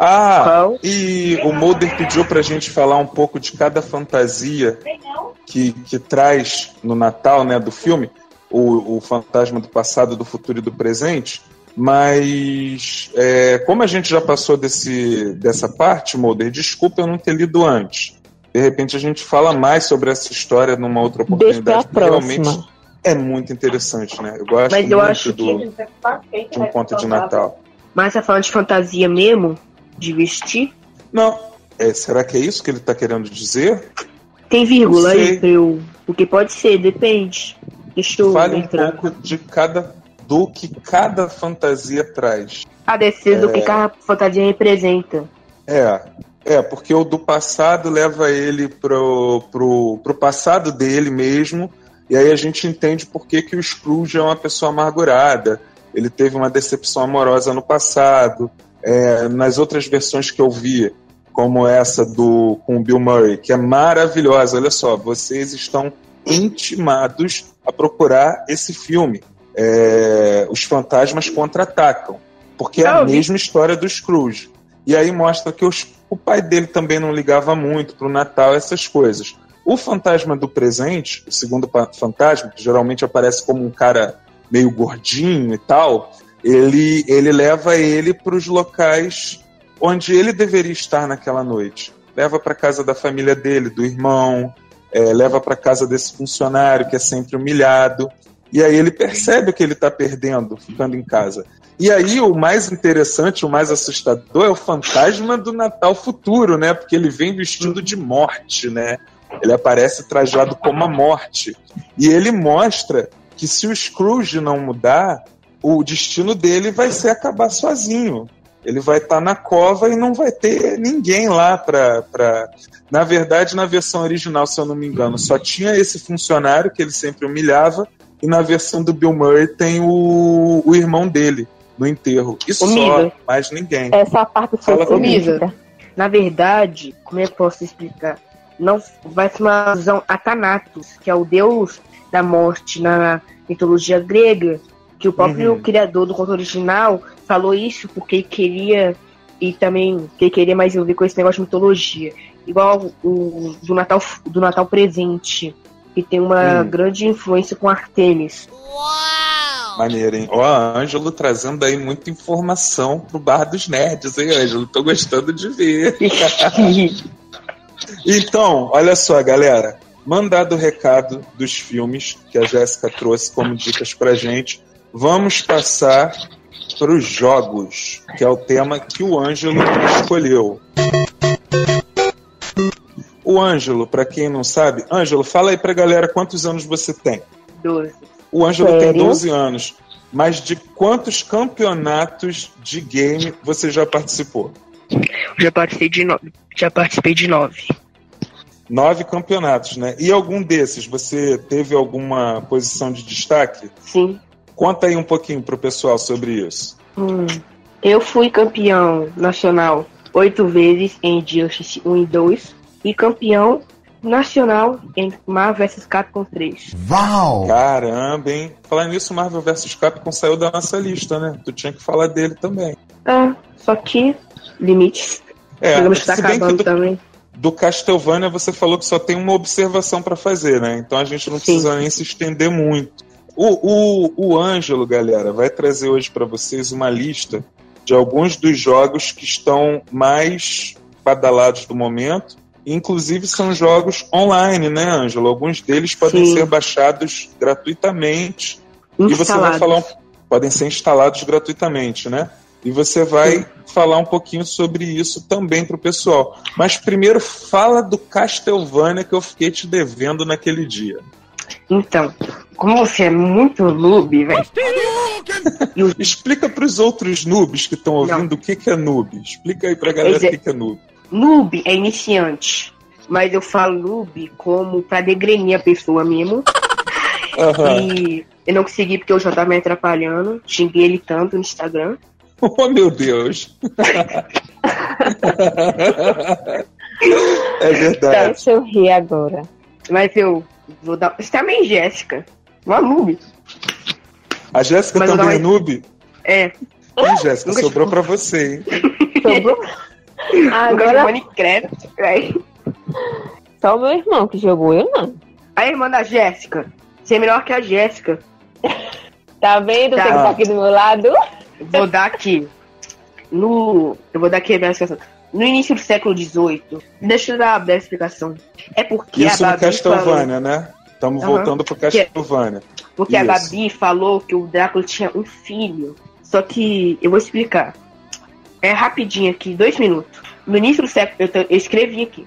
[SPEAKER 4] Ah, e o Mulder pediu pra gente falar um pouco de cada fantasia que, que traz no Natal, né, do filme, o, o fantasma do passado, do futuro e do presente. Mas é, como a gente já passou desse, dessa parte, Mulder, desculpa eu não ter lido antes. De repente a gente fala mais sobre essa história numa outra
[SPEAKER 3] Deixa pra
[SPEAKER 4] oportunidade. porque Realmente
[SPEAKER 3] próxima.
[SPEAKER 4] É muito interessante, né? Eu gosto
[SPEAKER 2] Mas
[SPEAKER 4] muito
[SPEAKER 2] eu acho
[SPEAKER 4] do,
[SPEAKER 2] que.
[SPEAKER 4] de um conto de Natal.
[SPEAKER 2] Mas tá falando de fantasia mesmo? De vestir?
[SPEAKER 4] Não. É, será que é isso que ele está querendo dizer?
[SPEAKER 2] Tem vírgula aí eu. Porque pode ser, depende. Deixa eu
[SPEAKER 4] Fale um
[SPEAKER 2] entrar.
[SPEAKER 4] pouco de cada do que cada fantasia traz.
[SPEAKER 2] A defesa do que cada fantasia representa.
[SPEAKER 4] É, é, porque o do passado leva ele pro, pro, pro passado dele mesmo, e aí a gente entende por que, que o Scrooge é uma pessoa amargurada. Ele teve uma decepção amorosa no passado. É, nas outras versões que eu vi, como essa do com o Bill Murray, que é maravilhosa. Olha só, vocês estão intimados a procurar esse filme. É, os fantasmas contra-atacam, porque é
[SPEAKER 2] Ah,
[SPEAKER 4] a
[SPEAKER 2] vi.
[SPEAKER 4] mesma história do Scrooge. E aí mostra que os- o pai dele também não ligava muito pro Natal, essas coisas. O fantasma do presente, o segundo fantasma, que geralmente aparece como um cara meio gordinho e tal, ele, ele leva ele para os locais onde ele deveria estar naquela noite. Leva para casa da família dele, do irmão, é, leva para casa desse funcionário que é sempre humilhado. E aí ele percebe o que ele está perdendo ficando em casa. E aí o mais interessante, o mais assustador é o fantasma do Natal futuro, né? Porque ele vem vestido de morte, né? Ele aparece trajado como a morte. E ele mostra que se o Scrooge não mudar, o destino dele vai ser acabar sozinho. Ele vai estar na cova e não vai ter ninguém lá para. Pra... Na verdade, na versão original, se eu não me engano, só tinha esse funcionário que ele sempre humilhava, e na versão do Bill Murray tem o, o irmão dele no enterro. E só, mais ninguém.
[SPEAKER 3] Essa parte foi
[SPEAKER 4] Fala
[SPEAKER 2] comigo. Na verdade, como eu posso explicar? Não vai ser uma alusão a Thanatos, que é o deus da morte na mitologia grega, que o próprio
[SPEAKER 4] Uhum.
[SPEAKER 2] criador do conto original falou isso porque ele queria e também que ele queria mais envolver com esse negócio de mitologia. Igual o do Natal do Natal presente, que tem uma
[SPEAKER 4] Hum.
[SPEAKER 2] grande influência com Artemis.
[SPEAKER 4] Maneiro, hein? Ó, Ângelo trazendo aí muita informação pro Bar dos Nerds, hein, Ângelo? Tô gostando de ver. Então, olha só, galera. mandado o recado dos filmes que a Jéssica trouxe como dicas pra gente, vamos passar para os jogos, que é o tema que o Ângelo escolheu. O Ângelo, para quem não sabe, Ângelo, fala aí pra galera quantos anos você tem.
[SPEAKER 2] 12.
[SPEAKER 4] O Ângelo tem
[SPEAKER 3] Sério?
[SPEAKER 4] 12 anos. Mas de quantos campeonatos de game você já participou?
[SPEAKER 2] Já participei de nove. Já participei de nove.
[SPEAKER 4] Nove campeonatos, né? E algum desses, você teve alguma posição de destaque?
[SPEAKER 2] Sim.
[SPEAKER 4] Conta aí um pouquinho pro pessoal sobre isso.
[SPEAKER 2] Hum. Eu fui campeão nacional oito vezes em Justice 1 e 2 e campeão nacional em Marvel vs Capcom 3.
[SPEAKER 5] Uau!
[SPEAKER 4] Caramba, hein? Falar nisso, Marvel vs Capcom saiu da nossa lista, né? Tu tinha que falar dele também.
[SPEAKER 2] Ah, só que limites.
[SPEAKER 4] É,
[SPEAKER 2] programa está
[SPEAKER 4] se bem que
[SPEAKER 2] acabando
[SPEAKER 4] do,
[SPEAKER 2] também.
[SPEAKER 4] do Castlevania você falou que só tem uma observação pra fazer, né? Então a gente não
[SPEAKER 2] Sim.
[SPEAKER 4] precisa nem se estender muito. O, o, o Ângelo, galera, vai trazer hoje pra vocês uma lista de alguns dos jogos que estão mais badalados do momento. Inclusive são jogos online, né, Ângelo? Alguns deles podem
[SPEAKER 2] Sim.
[SPEAKER 4] ser baixados gratuitamente e você vai
[SPEAKER 2] Instalados.
[SPEAKER 4] falar um, podem ser instalados gratuitamente, né? E você vai
[SPEAKER 2] Sim.
[SPEAKER 4] falar um pouquinho sobre isso também pro pessoal. Mas primeiro fala do Castlevania que eu fiquei te devendo naquele dia.
[SPEAKER 2] Então, como você é muito noob, velho. os
[SPEAKER 4] Explica pros outros noobs que estão ouvindo o que, que é noob. Explica aí pra galera o
[SPEAKER 2] é.
[SPEAKER 4] que, que é noob.
[SPEAKER 2] noob é iniciante. Mas eu falo noob como pra degrenir a pessoa mesmo.
[SPEAKER 4] Aham.
[SPEAKER 2] E eu não consegui porque o J tava me atrapalhando. Xinguei ele tanto no Instagram.
[SPEAKER 4] Oh, meu Deus. é verdade.
[SPEAKER 3] Deixa eu rir agora.
[SPEAKER 2] Mas eu vou dar. Você também, Jéssica. Uma noob.
[SPEAKER 4] A Jéssica
[SPEAKER 2] Mas
[SPEAKER 4] também é noob?
[SPEAKER 2] É.
[SPEAKER 4] Ih, Jéssica,
[SPEAKER 2] Nunca
[SPEAKER 4] sobrou
[SPEAKER 2] te-
[SPEAKER 4] pra você, hein?
[SPEAKER 3] Sobrou.
[SPEAKER 2] Agora
[SPEAKER 3] Agora
[SPEAKER 2] Minecraft, velho.
[SPEAKER 3] só o meu irmão que jogou, eu não.
[SPEAKER 2] A irmã da Jéssica. Você é melhor que a Jéssica.
[SPEAKER 3] Tá vendo
[SPEAKER 2] Tá.
[SPEAKER 3] quem tá aqui do meu lado?
[SPEAKER 2] Vou dar aqui. No. Eu vou dar aqui a minha explicação. No início do século XVIII. Deixa eu dar a breve explicação. É porque
[SPEAKER 4] Isso
[SPEAKER 2] a
[SPEAKER 4] no
[SPEAKER 2] Babi falou,
[SPEAKER 4] Castlevania, né? Estamos
[SPEAKER 2] Aham.
[SPEAKER 4] voltando pro Castlevania.
[SPEAKER 2] Porque a
[SPEAKER 4] Isso.
[SPEAKER 2] Gabi falou que o Drácula tinha um filho. Só que eu vou explicar. É rapidinho aqui, dois minutos. No início do século. Eu, eu escrevi aqui.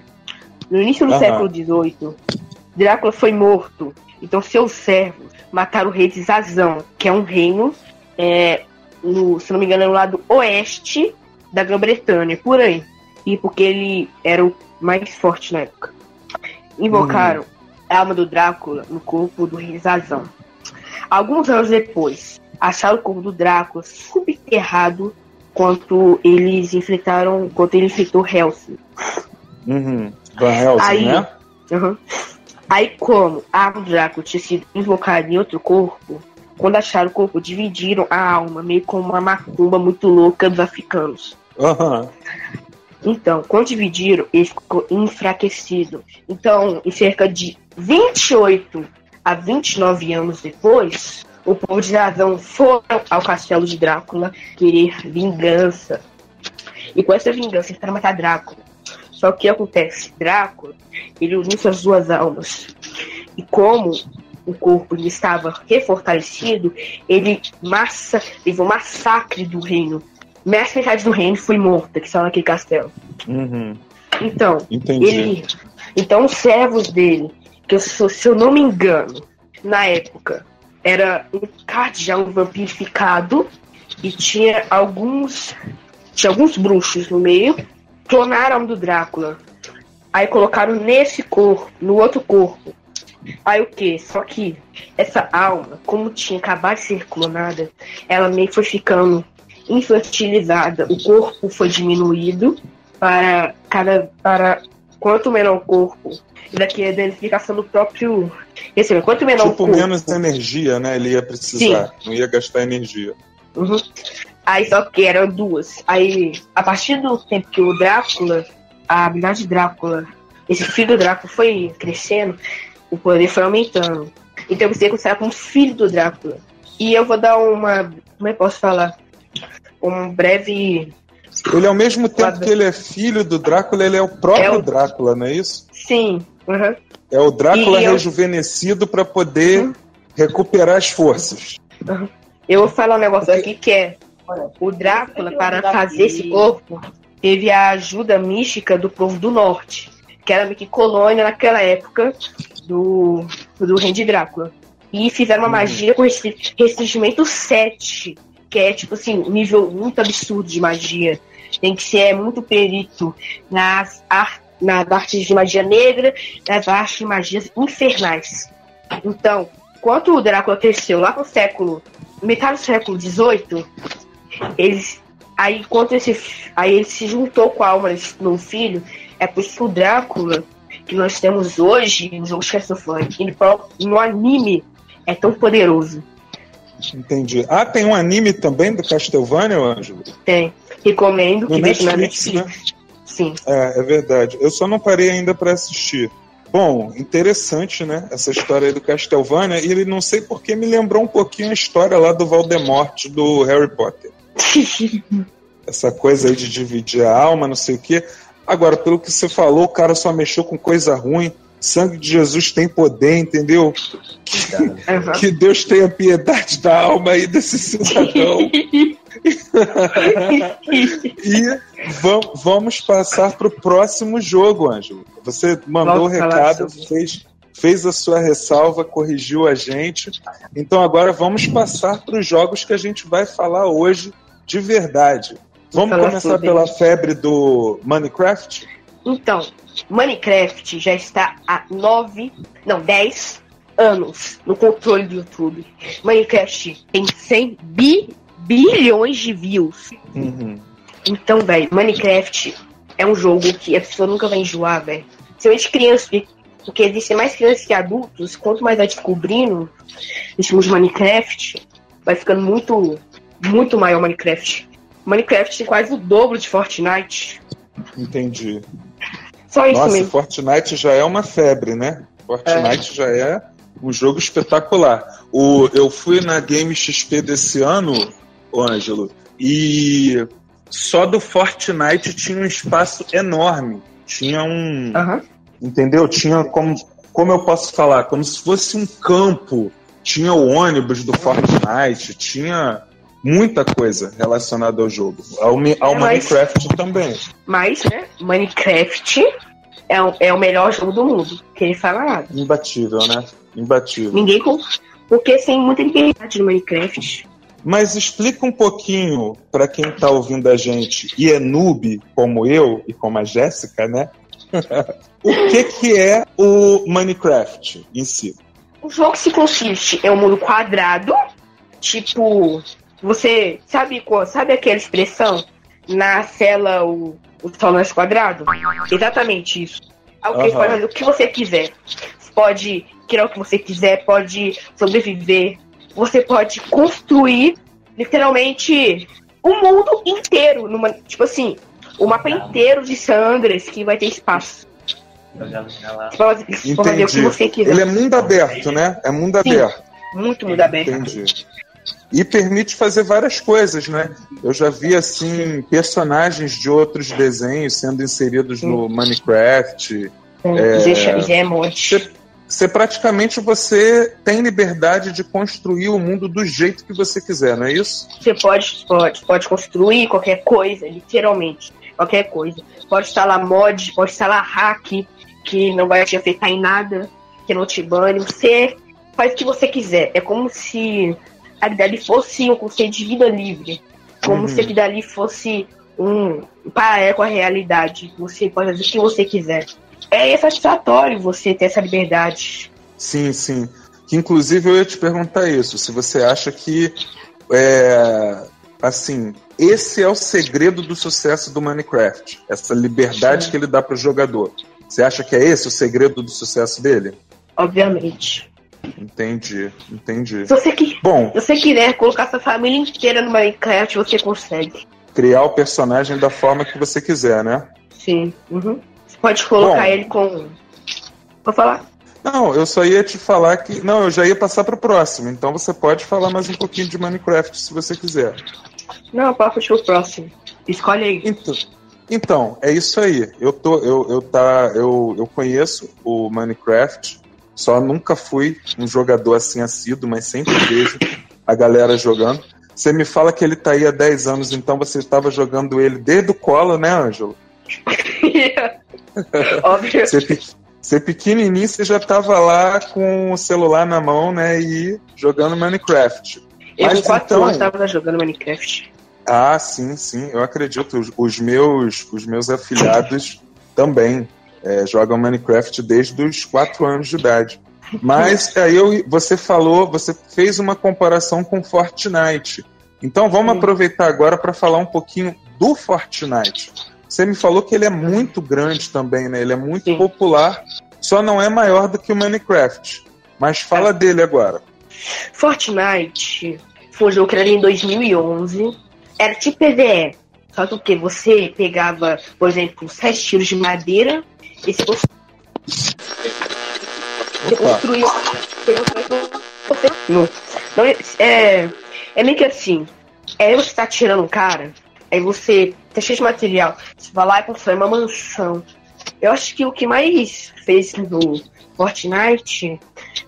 [SPEAKER 2] No início do
[SPEAKER 4] Aham.
[SPEAKER 2] século XVIII, Drácula foi morto. Então seus servos mataram o rei de Zazão, que é um reino, é, no, se não me engano, é no lado oeste da Grã-Bretanha, por aí. E porque ele era o mais forte na época. Invocaram a alma do Drácula no corpo do rei Zazão. Alguns anos depois, acharam o corpo do Drácula subterrado quando eles enfrentaram, quando ele enfrentou Helsing.
[SPEAKER 4] Uhum. Van Helsing,
[SPEAKER 2] Aí-
[SPEAKER 4] né?
[SPEAKER 2] Uhum. Aí, como a alma do Drácula tinha sido invocada em outro corpo, quando acharam o corpo, dividiram a alma, meio como uma macumba muito louca dos africanos.
[SPEAKER 4] Aham.
[SPEAKER 2] Então, quando dividiram, ele ficou enfraquecido. Então, em cerca de 28 a 29 anos depois, o povo de Razão foram ao castelo de Drácula querer vingança. E com essa vingança, eles querem matar Drácula. Só que o que acontece? Drácula, ele uniu suas duas almas. E como o corpo lhe estava refortalecido, ele massa, levou um massacre do reino. Mais metade do reino foi morta, que estava naquele castelo.
[SPEAKER 4] Uhum.
[SPEAKER 2] Então,
[SPEAKER 4] Entendi.
[SPEAKER 2] ele. Então, os servos dele, que eu, se eu- não me engano, na época, era um cardeal vampirificado e tinha alguns. Tinha alguns bruxos no meio, clonaram do Drácula. Aí colocaram nesse corpo, no outro corpo. Aí o que? Só que essa alma, como tinha acabado de ser clonada, ela meio foi ficando infantilizada. O corpo foi diminuído para cada para quanto menor o corpo e daqui a identificação do próprio esse quanto menor o
[SPEAKER 4] Tipo,
[SPEAKER 2] corpo
[SPEAKER 4] menos energia, né? Ele ia precisar. Não ia gastar energia.
[SPEAKER 2] Uhum. aí só que eram duas aí a partir do tempo que o Drácula a habilidade de Drácula esse filho do Drácula foi crescendo o poder foi aumentando. Então você considera como filho do Drácula. E eu vou dar uma como é que posso falar? Um breve
[SPEAKER 4] Ele, ao mesmo tempo que ele é filho do Drácula, ele é o próprio
[SPEAKER 2] É o-
[SPEAKER 4] Drácula, não é isso?
[SPEAKER 2] Sim, uhum.
[SPEAKER 4] É o Drácula
[SPEAKER 2] E eu-
[SPEAKER 4] rejuvenescido para poder recuperar as forças.
[SPEAKER 2] Eu vou falar um negócio aqui que é o Drácula, para fazer esse corpo, teve a ajuda mística do povo do norte, que era meio que colônia naquela época do, do rei de Drácula. E fizeram uma magia com restri- restringimento 7, que é tipo assim, um nível muito absurdo de magia. Tem que ser muito perito nas, ar, nas artes de magia negra, nas artes de magias infernais. Então, quando o Drácula cresceu lá pro século, metade do século XVIII, eles, aí quando esse, aí ele se juntou com a alma novo filho, é por isso que o Drácula que nós temos hoje no jogo de Castlevania, ele no anime é tão poderoso.
[SPEAKER 4] Entendi. Ah, tem um anime também do Castlevania, Ângelo?
[SPEAKER 2] Tem. Recomendo
[SPEAKER 4] No
[SPEAKER 2] que veja na
[SPEAKER 4] Netflix, né?
[SPEAKER 2] Sim.
[SPEAKER 4] É, é verdade. Eu só não parei ainda para assistir. Bom, interessante, né? Essa história aí do Castlevania. E ele não sei porque me lembrou um pouquinho a história lá do Voldemort do Harry Potter. Essa coisa aí de dividir a alma, não sei o quê. Agora, pelo que você falou, o cara só mexeu com coisa ruim. Sangue de Jesus tem poder, entendeu?
[SPEAKER 2] Aham.
[SPEAKER 4] Que Deus tenha piedade da alma aí desse cidadão. E vam- vamos passar para o próximo jogo, Ângelo. Você mandou o
[SPEAKER 2] Vamos
[SPEAKER 4] recado, fez, fez a sua ressalva, corrigiu a gente. Então agora vamos passar para os jogos que a gente vai falar hoje de verdade. Vamos começar
[SPEAKER 2] sobre
[SPEAKER 4] pela febre do Minecraft?
[SPEAKER 2] Então, Minecraft já está há nove, não, 10 anos no controle do YouTube. Minecraft tem 100 bi- bilhões de views.
[SPEAKER 4] Uhum.
[SPEAKER 2] Então, velho, Minecraft é um jogo que a pessoa nunca vai enjoar, velho. Principalmente crianças, porque existem mais crianças que adultos. Quanto mais vai descobrindo esse mundo de Minecraft, vai ficando muito, muito maior Minecraft. Minecraft tem quase o dobro de Fortnite.
[SPEAKER 4] Entendi.
[SPEAKER 2] Só isso
[SPEAKER 4] Nossa,
[SPEAKER 2] mesmo.
[SPEAKER 4] Fortnite já é uma febre, né? Fortnite já é um jogo espetacular. O, eu fui na Game XP desse ano, Ângelo, e só do Fortnite tinha um espaço enorme. Tinha um. Entendeu? Tinha como. Como eu posso falar? Como se fosse um campo. Tinha o ônibus do Fortnite, tinha muita coisa relacionada ao jogo. Ao, ao
[SPEAKER 2] É, mas-
[SPEAKER 4] Minecraft também.
[SPEAKER 2] Mas, né, Minecraft é o, é o melhor jogo do mundo. Que ele fala nada.
[SPEAKER 4] Imbatível, né? Imbatível.
[SPEAKER 2] Ninguém. com- Porque tem muita liberdade no Minecraft.
[SPEAKER 4] Mas explica um pouquinho para quem está ouvindo a gente e é noob, como eu e como a Jéssica, né? o que, que é o Minecraft em si?
[SPEAKER 2] O jogo se consiste em um mundo quadrado, tipo, você sabe qual- sabe aquela expressão na cela o, o sol nasce quadrado? Exatamente isso. Alguém
[SPEAKER 4] Aham.
[SPEAKER 2] pode fazer o que você quiser. Você pode criar o que você quiser, pode sobreviver. Você pode construir literalmente o mundo inteiro, numa, tipo assim, o mapa inteiro de Sandras que vai ter espaço. Você pode, você pode fazer o que você quiser.
[SPEAKER 4] Ele é mundo aberto, né? É mundo
[SPEAKER 2] Sim.
[SPEAKER 4] aberto.
[SPEAKER 2] Muito mundo aberto.
[SPEAKER 4] Entendi. E permite fazer várias coisas, né? Eu já vi assim personagens de outros desenhos sendo inseridos no Minecraft.
[SPEAKER 2] É... Já é monte.
[SPEAKER 4] Você, você praticamente você tem liberdade de construir o mundo do jeito que você quiser, não é isso?
[SPEAKER 2] Você pode, pode, pode construir qualquer coisa, literalmente. Qualquer coisa. Pode instalar mod, pode instalar hack, que não vai te afetar em nada, que não te bane. Você faz o que você quiser. É como se aquilo dali fosse um conceito de vida livre. Como
[SPEAKER 4] Uhum.
[SPEAKER 2] se dali fosse um paralelo com a realidade. Você pode fazer o que você quiser. É satisfatório você ter essa liberdade.
[SPEAKER 4] Sim, sim. Que inclusive eu ia te perguntar isso, se você acha que é, assim, esse é o segredo do sucesso do Minecraft, essa liberdade que ele dá para o jogador. Você acha que é esse o segredo do sucesso dele?
[SPEAKER 2] Obviamente.
[SPEAKER 4] Entendi, entendi.
[SPEAKER 2] Se você, qui-
[SPEAKER 4] Bom,
[SPEAKER 2] se você quiser colocar sua família inteira no Minecraft, você consegue.
[SPEAKER 4] criar o personagem da forma que você quiser, né?
[SPEAKER 2] Sim. Uhum. Você pode colocar
[SPEAKER 4] Bom.
[SPEAKER 2] ele com. Vou falar?
[SPEAKER 4] Não, eu só ia te falar que. Não, eu já ia passar para o próximo. Então você pode falar mais um pouquinho de Minecraft se você quiser.
[SPEAKER 2] Não, pode puxar o próximo. Escolhe aí.
[SPEAKER 4] Então, Então, é isso aí. Eu tô, eu, eu tá, eu, eu conheço o Minecraft, só nunca fui um jogador assim assíduo, mas sempre vejo a galera jogando. Você me fala que ele tá aí há 10 anos, então você estava jogando ele desde o colo, né, Ângelo?
[SPEAKER 2] Óbvio.
[SPEAKER 4] Você, você pequenininho, você já tava lá com o celular na mão, né, e jogando Minecraft.
[SPEAKER 2] Eu
[SPEAKER 4] Mas
[SPEAKER 2] 4
[SPEAKER 4] então-
[SPEAKER 2] anos tava jogando Minecraft.
[SPEAKER 4] Ah, sim, sim, eu acredito. Os, os meus, os meus afilhados também é, jogam Minecraft desde os 4 anos de idade. Mas aí eu, você falou, você fez uma comparação com Fortnite. Então vamos aproveitar agora para falar um pouquinho do Fortnite. Você me falou que ele é muito grande também, né? Ele é muito
[SPEAKER 2] Sim.
[SPEAKER 4] popular, só não é maior do que o Minecraft. Mas fala dele agora.
[SPEAKER 2] Fortnite foi um jogo criado em 2011. Era tipo PVE. Só que o que? Você pegava, por exemplo, sete tiros de madeira e se você você
[SPEAKER 4] Opa.
[SPEAKER 2] você você- Não, não é, é. É meio que assim. É você tá tirando um cara, aí você tá cheio de material. Você vai lá e constrói uma mansão. Eu acho que o que mais fez no Fortnite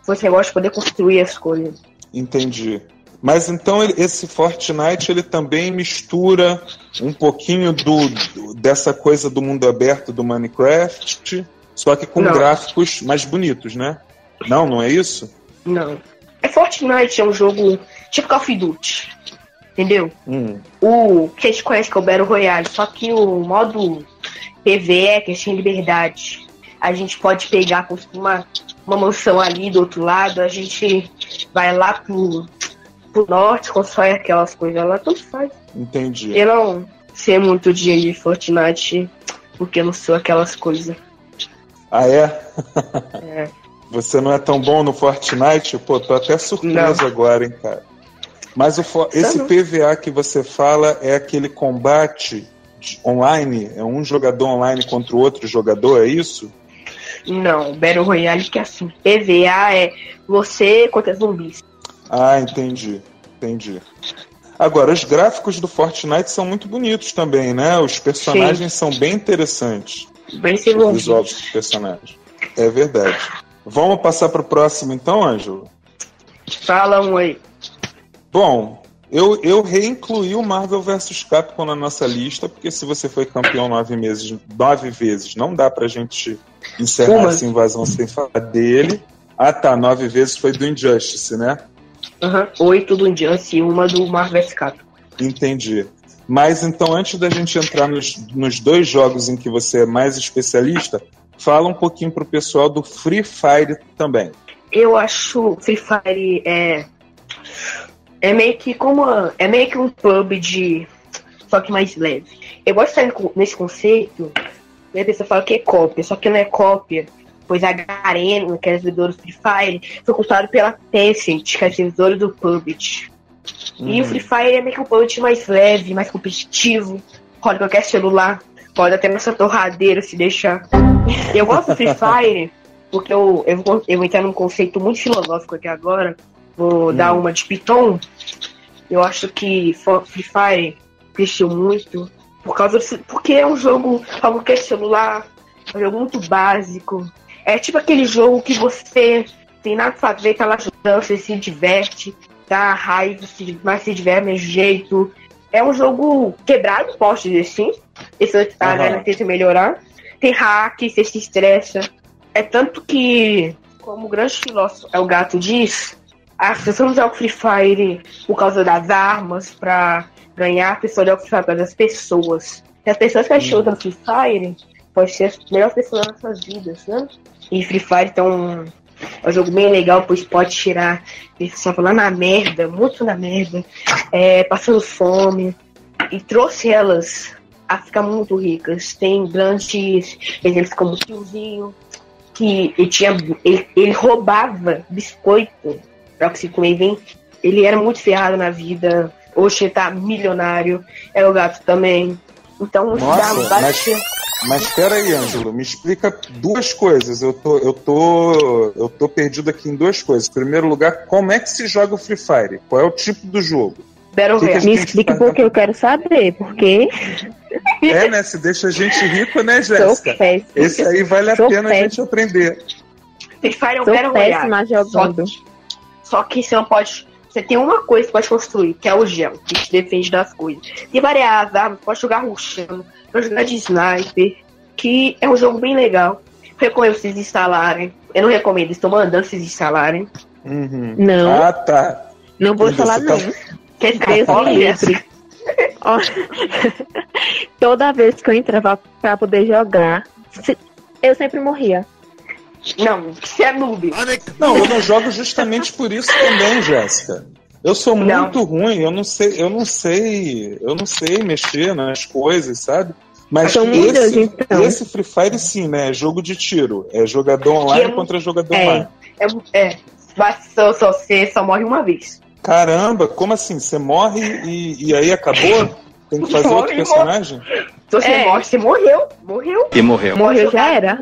[SPEAKER 2] foi esse negócio de poder construir as coisas.
[SPEAKER 4] Entendi. Mas então ele- esse Fortnite ele também mistura um pouquinho do, do- dessa coisa do mundo aberto do Minecraft, só que com
[SPEAKER 2] Não.
[SPEAKER 4] gráficos mais bonitos, né? Não, não é isso?
[SPEAKER 2] Não. É Fortnite, é um jogo tipo Call of Duty. Entendeu?
[SPEAKER 4] Hum,
[SPEAKER 2] O que a gente conhece que é o Battle Royale, só que o modo PVE, que é sem liberdade, a gente pode pegar construir uma, uma mansão ali do outro lado, a gente vai lá pro, pro norte, constrói aquelas coisas lá, tudo faz.
[SPEAKER 4] entendi.
[SPEAKER 2] Eu não sei muito de Fortnite, porque eu não sou aquelas coisas.
[SPEAKER 4] Ah, é?
[SPEAKER 2] É.
[SPEAKER 4] Você não é tão bom no Fortnite? Pô, tô até surpreso
[SPEAKER 2] Não.
[SPEAKER 4] agora, hein, cara. Mas o fo- esse
[SPEAKER 2] não.
[SPEAKER 4] PVA que você fala é aquele combate online? É um jogador online contra o outro jogador, é isso?
[SPEAKER 2] Não, Battle Royale que é assim. PVA é você contra zumbis.
[SPEAKER 4] Ah, entendi. Entendi. Agora, os gráficos do Fortnite são muito bonitos também, né? Os personagens são bem interessantes.
[SPEAKER 2] Bem
[SPEAKER 4] O visual
[SPEAKER 2] desenvolvidos.
[SPEAKER 4] dos personagens. É verdade. Vamos passar para o próximo então, Ângelo?
[SPEAKER 2] Fala um aí.
[SPEAKER 4] Bom, eu, eu reincluí o Marvel vs Capcom na nossa lista, porque se você foi campeão nove, meses, nove vezes, não dá pra gente encerrar
[SPEAKER 2] Uma.
[SPEAKER 4] essa invasão sem falar dele. Ah tá, nove vezes foi do Injustice, né?
[SPEAKER 2] Aham. Oito do Injustice e uma do Marvel vs Capcom.
[SPEAKER 4] Entendi. Mas então, antes da gente entrar nos, nos dois jogos em que você é mais especialista, fala um pouquinho pro pessoal do Free Fire também.
[SPEAKER 2] Eu acho Free Fire é. É meio que como. É meio que um pub de. Só que mais leve. Eu gosto de co- nesse conceito. E a pessoa fala que é cópia, só que não é cópia. Pois a Garena, que é servidora do Free Fire, foi comprado pela Tencent, que é servidora do PUBG. E o Free Fire é meio que um PUBG mais leve, mais competitivo. Roda qualquer celular, pode até nessa torradeira se deixar. Eu gosto do Free Fire porque eu, eu, vou, eu vou entrar num conceito muito filosófico aqui agora. Vou dar uma de Python. Eu acho que Free Fire cresceu muito por causa do, porque é um jogo para qualquer celular, é um jogo muito básico. É tipo aquele jogo que você tem nada pra fazer, tá lá jogando, você se diverte, dá raiva, mas se diverte mesmo jeito. É um jogo quebrado, posso dizer assim. Esse outro tá,
[SPEAKER 4] Aham.
[SPEAKER 2] galera tenta melhorar. Tem hack, você se estressa. É tanto que, como o grande filósofo é o gato diz, as pessoas não jogam Free Fire por causa das armas pra ganhar, a pessoa joga Free Fire por causa das pessoas. E as pessoas que a gente jogam Free Fire podem ser as melhores pessoas das nossas vidas, né? E Free Fire então, é um jogo bem legal, pois pode tirar pessoas lá na merda, muito na merda, é, passando fome, e trouxe elas a ficar muito ricas. Tem grandes exemplos como o tiozinho, que ele, tinha, ele, ele roubava biscoito pra se comer bem. Ele era muito ferrado na vida. Hoje ele tá milionário. É o gato também. Então,
[SPEAKER 4] Nossa,
[SPEAKER 2] dá bastante.
[SPEAKER 4] Mas espera aí, Ângelo, me explica duas coisas. Eu tô, eu tô, eu tô perdido aqui em duas coisas. Em primeiro lugar, como é que se joga o Free Fire? Qual é o tipo do jogo?
[SPEAKER 2] Battle
[SPEAKER 4] Que que a
[SPEAKER 2] Royale.
[SPEAKER 3] Me
[SPEAKER 4] faz?
[SPEAKER 3] porque eu quero saber, porque
[SPEAKER 4] É, né? Se deixa a gente rico, né, Jéssica? Esse aí vale a
[SPEAKER 3] Sou
[SPEAKER 4] pena a gente aprender.
[SPEAKER 2] Free Fire é um
[SPEAKER 3] Sou
[SPEAKER 2] Battle Royale.
[SPEAKER 3] péssima
[SPEAKER 2] Só
[SPEAKER 3] jogando.
[SPEAKER 2] que, só que você não pode. Você tem uma coisa que pode construir, que é o gel, que te defende das coisas. Tem várias armas, pode jogar rushando, pode jogar de sniper, que é um jogo bem legal. Recomendo vocês instalarem. Eu não recomendo, estou mandando vocês instalarem.
[SPEAKER 4] Uhum.
[SPEAKER 3] Não,
[SPEAKER 4] Ah, tá.
[SPEAKER 3] não vou falar
[SPEAKER 4] tá-
[SPEAKER 3] não.
[SPEAKER 2] Quer fora dessa?
[SPEAKER 3] livre. Toda vez que eu entrava pra poder jogar, se- eu sempre morria.
[SPEAKER 2] Não, você é noob.
[SPEAKER 4] Não, eu não jogo justamente por isso também, Jéssica. Eu sou
[SPEAKER 2] Não.
[SPEAKER 4] muito ruim, eu não sei, eu não sei, eu não sei mexer nas coisas, sabe? Mas
[SPEAKER 3] muitas,
[SPEAKER 4] esse,
[SPEAKER 3] então.
[SPEAKER 4] esse Free Fire sim, né? É jogo de tiro. É jogador online
[SPEAKER 2] é-
[SPEAKER 4] contra jogador
[SPEAKER 3] é.
[SPEAKER 4] online.
[SPEAKER 2] É, é mas só, só, você só morre uma vez.
[SPEAKER 4] Caramba, como assim? Você morre e, e aí acabou? Tem que fazer outro personagem?
[SPEAKER 2] Se você
[SPEAKER 3] É.
[SPEAKER 2] morre, você morreu. Morreu.
[SPEAKER 6] E morreu.
[SPEAKER 3] Morreu, já era.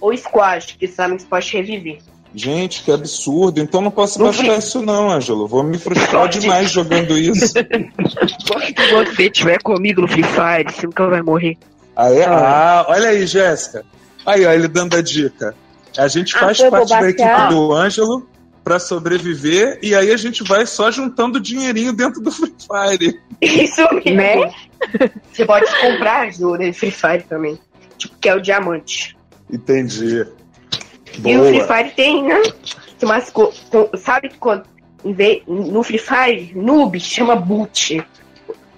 [SPEAKER 2] No- Ou squad, que sabe que pode reviver.
[SPEAKER 4] Gente, que absurdo. Então não posso
[SPEAKER 2] Não
[SPEAKER 4] baixar isso não, Ângelo. Vou me frustrar
[SPEAKER 2] Pode.
[SPEAKER 4] demais jogando isso.
[SPEAKER 2] Se você estiver comigo no Free Fire, você nunca vai morrer.
[SPEAKER 4] Ah, é? Ah, olha aí, Jéssica. Aí, ó, ele dando a dica. A gente
[SPEAKER 3] Ah,
[SPEAKER 4] faz
[SPEAKER 3] vou
[SPEAKER 4] parte da equipe do Ângelo pra sobreviver e aí a gente vai só juntando dinheirinho dentro do Free Fire.
[SPEAKER 2] Isso mesmo.
[SPEAKER 3] Né?
[SPEAKER 2] Você pode comprar ajuda de Free Fire também. Tipo, que é o diamante.
[SPEAKER 4] Entendi.
[SPEAKER 2] E o Free
[SPEAKER 4] Boa.
[SPEAKER 2] Fire tem, né? Tem umas co- Sabe quando no Free Fire, noob chama boot.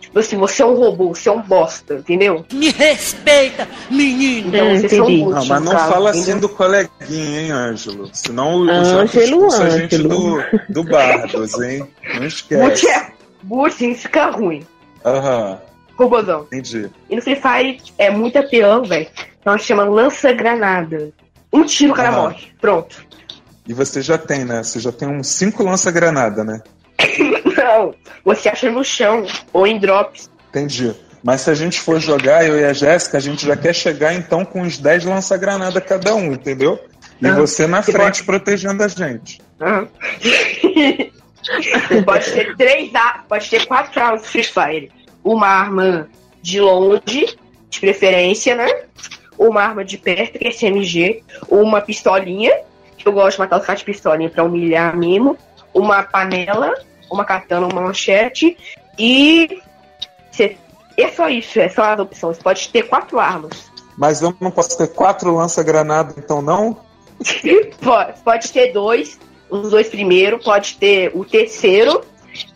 [SPEAKER 2] Tipo assim, você é um robô, você é um bosta, entendeu?
[SPEAKER 5] Me respeita, menino.
[SPEAKER 2] Então
[SPEAKER 3] Hum,
[SPEAKER 2] vocês são
[SPEAKER 3] entendi.
[SPEAKER 2] boot.
[SPEAKER 4] Não, mas não
[SPEAKER 2] caso,
[SPEAKER 4] fala
[SPEAKER 2] entendeu?
[SPEAKER 4] assim do coleguinha, hein, Ângelo? Senão o
[SPEAKER 3] Ângelo,
[SPEAKER 4] expulsa a gente
[SPEAKER 3] Ângelo.
[SPEAKER 4] do, do Bardos, hein? Não
[SPEAKER 2] Boot
[SPEAKER 4] esquece.
[SPEAKER 2] é. Boot significa ruim.
[SPEAKER 4] Aham,
[SPEAKER 2] Robôzão.
[SPEAKER 4] entendi.
[SPEAKER 2] E no Free Fire é muito apelão, velho. Nós chamamos lança-granada. Um tiro o cara
[SPEAKER 4] Aham.
[SPEAKER 2] morre. Pronto.
[SPEAKER 4] E você já tem, né? Você já tem uns cinco lança-granada, né?
[SPEAKER 2] Não. Você acha no chão ou em drops.
[SPEAKER 4] Entendi. Mas se a gente for jogar, eu e a Jéssica, a gente já quer chegar então com uns 10 lança-granada cada um, entendeu? E você na frente protegendo a gente.
[SPEAKER 2] Aham. pode ter três ar- pode ter quatro armas Free Fire. Uma arma de longe, de preferência, né? Uma arma de perto, que é SMG. Uma pistolinha, que eu gosto de matar os caras de pistolinha pra humilhar mesmo. Uma panela, uma katana, uma manchete. E. É só isso, é só as opções. Pode ter quatro armas.
[SPEAKER 4] Mas eu não posso ter quatro lança-granada, então não?
[SPEAKER 2] Pode, pode ter dois, os dois primeiros, pode ter o terceiro,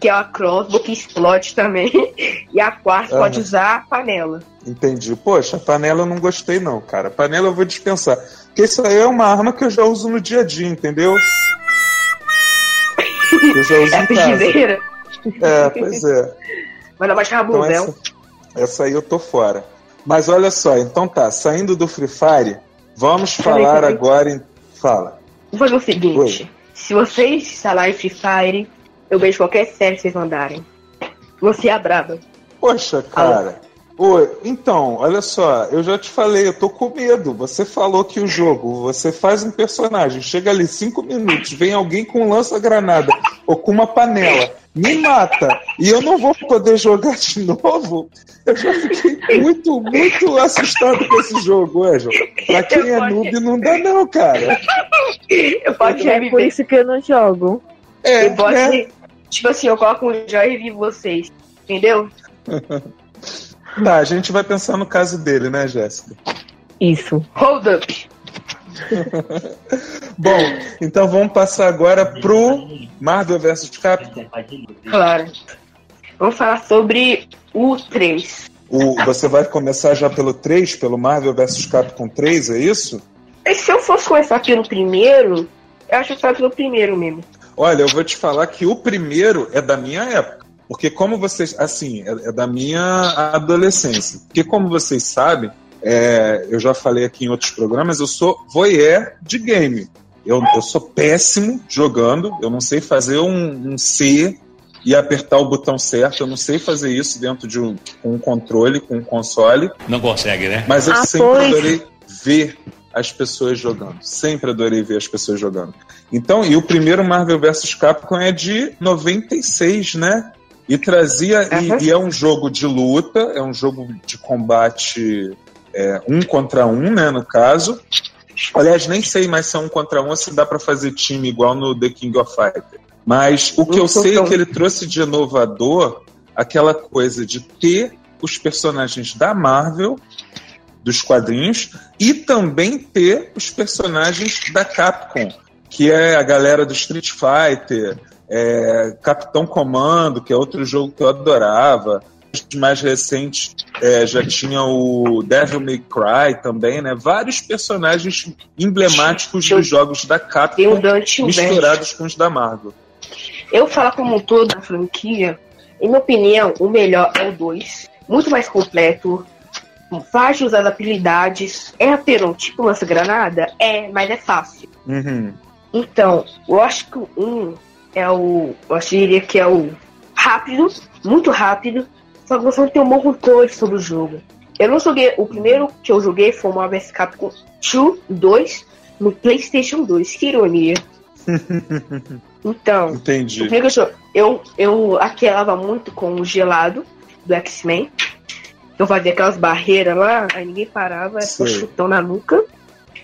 [SPEAKER 2] que é a crossbow, que explode também, e a quarta
[SPEAKER 4] Aham.
[SPEAKER 2] pode usar a panela.
[SPEAKER 4] Entendi. Poxa, a panela eu não gostei não, cara. Panela eu vou dispensar. Porque isso aí é uma arma que eu já uso no dia a dia, entendeu? Eu já uso
[SPEAKER 2] É
[SPEAKER 4] em casa.
[SPEAKER 2] pigideira,
[SPEAKER 4] É, pois é.
[SPEAKER 2] mas não mais
[SPEAKER 4] Então
[SPEAKER 2] rabudel.
[SPEAKER 4] essa, essa aí eu tô fora. Mas olha só, então tá, saindo do Free Fire, vamos falar agora em... Fala.
[SPEAKER 2] Vou fazer o seguinte, se vocês instalarem Free Fire, eu vejo qualquer série que vocês mandarem. Você é a braba.
[SPEAKER 4] Poxa, cara. Oi, então, olha só, eu já te falei, eu tô com medo. Você falou que o jogo, você faz um personagem, chega ali cinco minutos, vem alguém com um lança-granada ou com uma panela, me mata, e eu não vou poder jogar de novo. Eu já fiquei muito, muito assustado com esse jogo, Ângelo. Pra quem é noob, não dá não, cara.
[SPEAKER 2] Eu posso
[SPEAKER 3] É por isso que eu não jogo.
[SPEAKER 4] É,
[SPEAKER 2] Eu posso,
[SPEAKER 4] né?
[SPEAKER 2] tipo assim, eu coloco um joy e revivo vocês. Entendeu?
[SPEAKER 4] Tá, a gente vai pensar no caso dele, né, Jéssica?
[SPEAKER 3] Isso.
[SPEAKER 2] Hold up.
[SPEAKER 4] Bom, então vamos passar agora pro Marvel vs Capcom.
[SPEAKER 2] Claro. Vamos falar sobre o 3.
[SPEAKER 4] O, você vai começar já pelo 3, pelo Marvel vs Capcom 3, é isso?
[SPEAKER 2] E se eu fosse começar pelo primeiro, eu acho que eu pelo primeiro mesmo.
[SPEAKER 4] Olha, eu vou te falar que o primeiro é da minha época. Porque como vocês, assim, é, é da minha adolescência. Porque como vocês sabem, é, eu já falei aqui em outros programas, eu sou voyeur de game. Eu, eu sou péssimo jogando, eu não sei fazer um, um C e apertar o botão certo, eu não sei fazer isso dentro de um, com um controle, com um console.
[SPEAKER 7] Não consegue, né?
[SPEAKER 4] Mas eu
[SPEAKER 3] Ah,
[SPEAKER 4] sempre
[SPEAKER 3] pois.
[SPEAKER 4] adorei ver as pessoas jogando. Sempre adorei ver as pessoas jogando. Então, e o primeiro Marvel vs Capcom é de 96, né? E trazia.
[SPEAKER 2] Uhum.
[SPEAKER 4] E, e é um jogo de luta, é um jogo de combate é, um contra um, né? No caso. Aliás, nem sei mais se é um contra um ou se dá pra fazer time igual no The King of Fighters. Mas o que eu sei é que ele trouxe de inovador aquela coisa de ter os personagens da Marvel, dos quadrinhos, e também ter os personagens da Capcom, que é a galera do Street Fighter, é, Capitão Comando, que é outro jogo que eu adorava. Os mais recentes é, já tinha o Devil May Cry também, né? Vários personagens emblemáticos
[SPEAKER 2] Eu-
[SPEAKER 4] dos jogos da Capcom misturados com os da Marvel.
[SPEAKER 2] Eu falar como um todo da franquia, em minha opinião, o melhor é o 2. Muito mais completo. Várias habilidades. É apelão, tipo lança-granada? É, mas é fácil.
[SPEAKER 4] Uhum.
[SPEAKER 2] Então, eu acho que o 1 é o. Eu acho que diria que é o rápido, muito rápido. Só que você não tem um bom controle sobre o jogo. Eu não joguei. O primeiro que eu joguei foi o Marvel vs Capcom 2, 2 no PlayStation 2. Que ironia. então, o
[SPEAKER 4] Entendi.
[SPEAKER 2] primeiro que eu, eu, eu aquelava muito com o gelado do X-Men. Eu fazia aquelas barreiras lá, aí ninguém parava, era só
[SPEAKER 4] Sei.
[SPEAKER 2] chutão na nuca.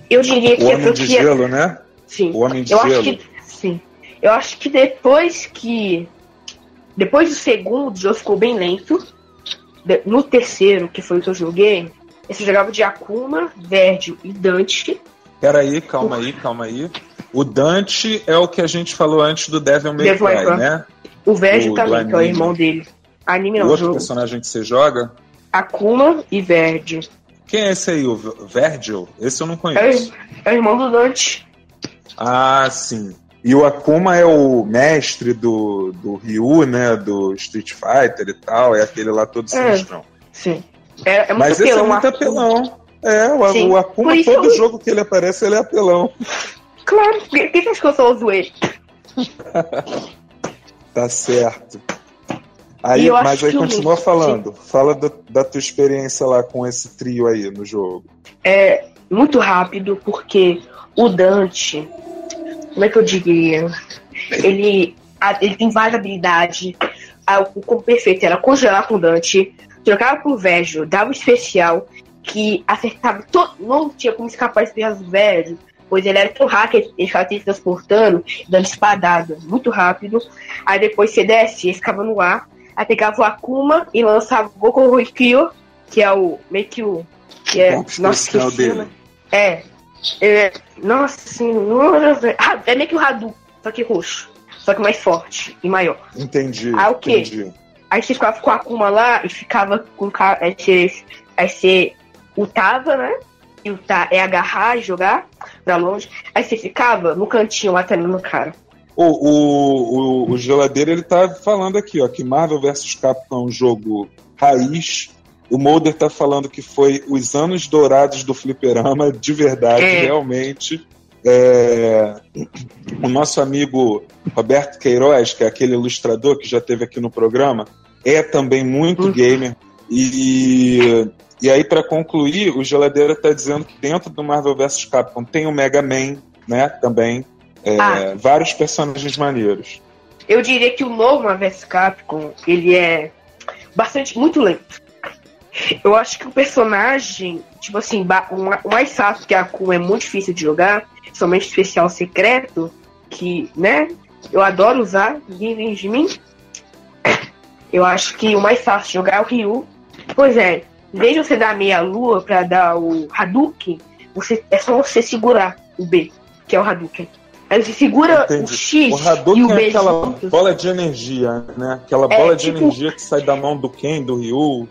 [SPEAKER 2] Eu diria que
[SPEAKER 4] O
[SPEAKER 2] a
[SPEAKER 4] Homem de
[SPEAKER 2] franquia.
[SPEAKER 4] Gelo, né?
[SPEAKER 2] Sim.
[SPEAKER 4] O Homem de
[SPEAKER 2] Eu
[SPEAKER 4] Gelo.
[SPEAKER 2] acho que sim. Eu acho que depois que depois do segundo, o jogo ficou bem lento. No terceiro, que foi o que eu joguei, esse eu jogava de Akuma, Verde e Dante.
[SPEAKER 4] Peraí, calma aí, calma aí. O Dante é o que a gente falou antes do Devil May
[SPEAKER 2] Devil
[SPEAKER 4] Cry, né?
[SPEAKER 2] O Verde também,
[SPEAKER 4] do
[SPEAKER 2] que é o irmão dele. Anime
[SPEAKER 4] O
[SPEAKER 2] não,
[SPEAKER 4] outro
[SPEAKER 2] jogo.
[SPEAKER 4] personagem que você joga.
[SPEAKER 2] Akuma e Verde.
[SPEAKER 4] Quem é esse aí? O Virgil? Esse eu não
[SPEAKER 2] É,
[SPEAKER 4] conheço.
[SPEAKER 2] o- é o irmão do Dante.
[SPEAKER 4] Ah, sim. E o Akuma é o mestre do, do Ryu, né? Do Street Fighter e tal. É aquele lá todo
[SPEAKER 2] É.
[SPEAKER 4] sinistrão.
[SPEAKER 2] Sim. É, é
[SPEAKER 4] Mas esse é
[SPEAKER 2] apelão,
[SPEAKER 4] muito apelão. É, o,
[SPEAKER 2] Sim.
[SPEAKER 4] o Akuma,
[SPEAKER 2] Por
[SPEAKER 4] todo
[SPEAKER 2] eu-
[SPEAKER 4] jogo que ele aparece, ele é apelão.
[SPEAKER 2] Claro, quem quem acha que eu só uso ele?
[SPEAKER 4] Tá certo. Aí, mas aí
[SPEAKER 2] que
[SPEAKER 4] continua falando. Fala do- da tua experiência lá com esse trio aí no jogo.
[SPEAKER 2] é muito rápido, porque o Dante, como é que eu diria? Ele, ele tem várias habilidades. O como perfeito era congelar com o Dante, trocava pro Vejo, dava um especial que acertava todo. Não tinha como escapar esse do Vejo, pois ele era tão hacker, ele ficava se transportando, dando espadada muito rápido. Aí depois você desce, ele ficava no ar, aí pegava o Akuma e lançava o Goku Rikyo, que é o meio que o. Que é,
[SPEAKER 4] golpe
[SPEAKER 2] nossa, esqueci,
[SPEAKER 4] dele.
[SPEAKER 2] É. é. Nossa senhora. Ah, É meio que o Hadouken, só que roxo. Só que mais forte e maior.
[SPEAKER 4] Entendi.
[SPEAKER 2] Ah, o quê?
[SPEAKER 4] Entendi.
[SPEAKER 2] Aí você ficava com a Akuma lá e ficava com o cara. Aí você, aí você ultava, né? E ultar é agarrar e jogar pra longe. Aí você ficava no cantinho batendo no cara.
[SPEAKER 4] O, o, o, o Geladeira ele tá falando aqui, ó, que Marvel vs Capcom é um jogo raiz. O Mulder tá falando que foi os anos dourados do fliperama, de verdade,
[SPEAKER 2] É.
[SPEAKER 4] realmente. É, O nosso amigo Roberto Queiroz, que é aquele ilustrador que já teve aqui no programa, é também muito
[SPEAKER 2] Uhum.
[SPEAKER 4] gamer. E, e aí, para concluir, o Geladeira tá dizendo que dentro do Marvel vs Capcom tem o Mega Man, né? Também. É,
[SPEAKER 2] Ah.
[SPEAKER 4] Vários personagens maneiros.
[SPEAKER 2] Eu diria que o novo Marvel vs Capcom, ele é bastante, muito lento. Eu acho que o personagem, tipo assim, o ma- o mais fácil que a Akuma é muito difícil de jogar, somente especial secreto, que, né, eu adoro usar, ninguém vem de mim. Eu acho que o mais fácil de jogar é o Ryu. Pois é, em vez de você dar meia lua pra dar o Hadouken, você, é só você segurar o B, que é o Hadouken. Aí você segura o
[SPEAKER 4] Entendi.
[SPEAKER 2] X
[SPEAKER 4] O Hadouken
[SPEAKER 2] e o B
[SPEAKER 4] é aquela
[SPEAKER 2] juntos.
[SPEAKER 4] bola de energia, né? Aquela
[SPEAKER 2] É,
[SPEAKER 4] bola de
[SPEAKER 2] tipo-
[SPEAKER 4] energia que sai da mão do Ken, do Ryu.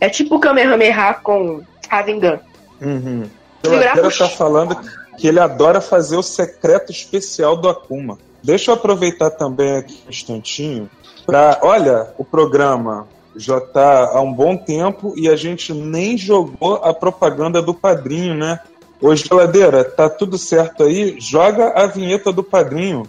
[SPEAKER 2] É tipo o Kamehameha com Rasengan.
[SPEAKER 4] Uhum. O
[SPEAKER 2] pro
[SPEAKER 4] tá falando que ele adora fazer o secreto especial do Akuma. Deixa eu aproveitar também aqui um instantinho para, olha, o programa já tá há um bom tempo e a gente nem jogou a propaganda do padrinho, né? Ô, Geladeira, tá tudo certo aí? Joga a vinheta do padrinho.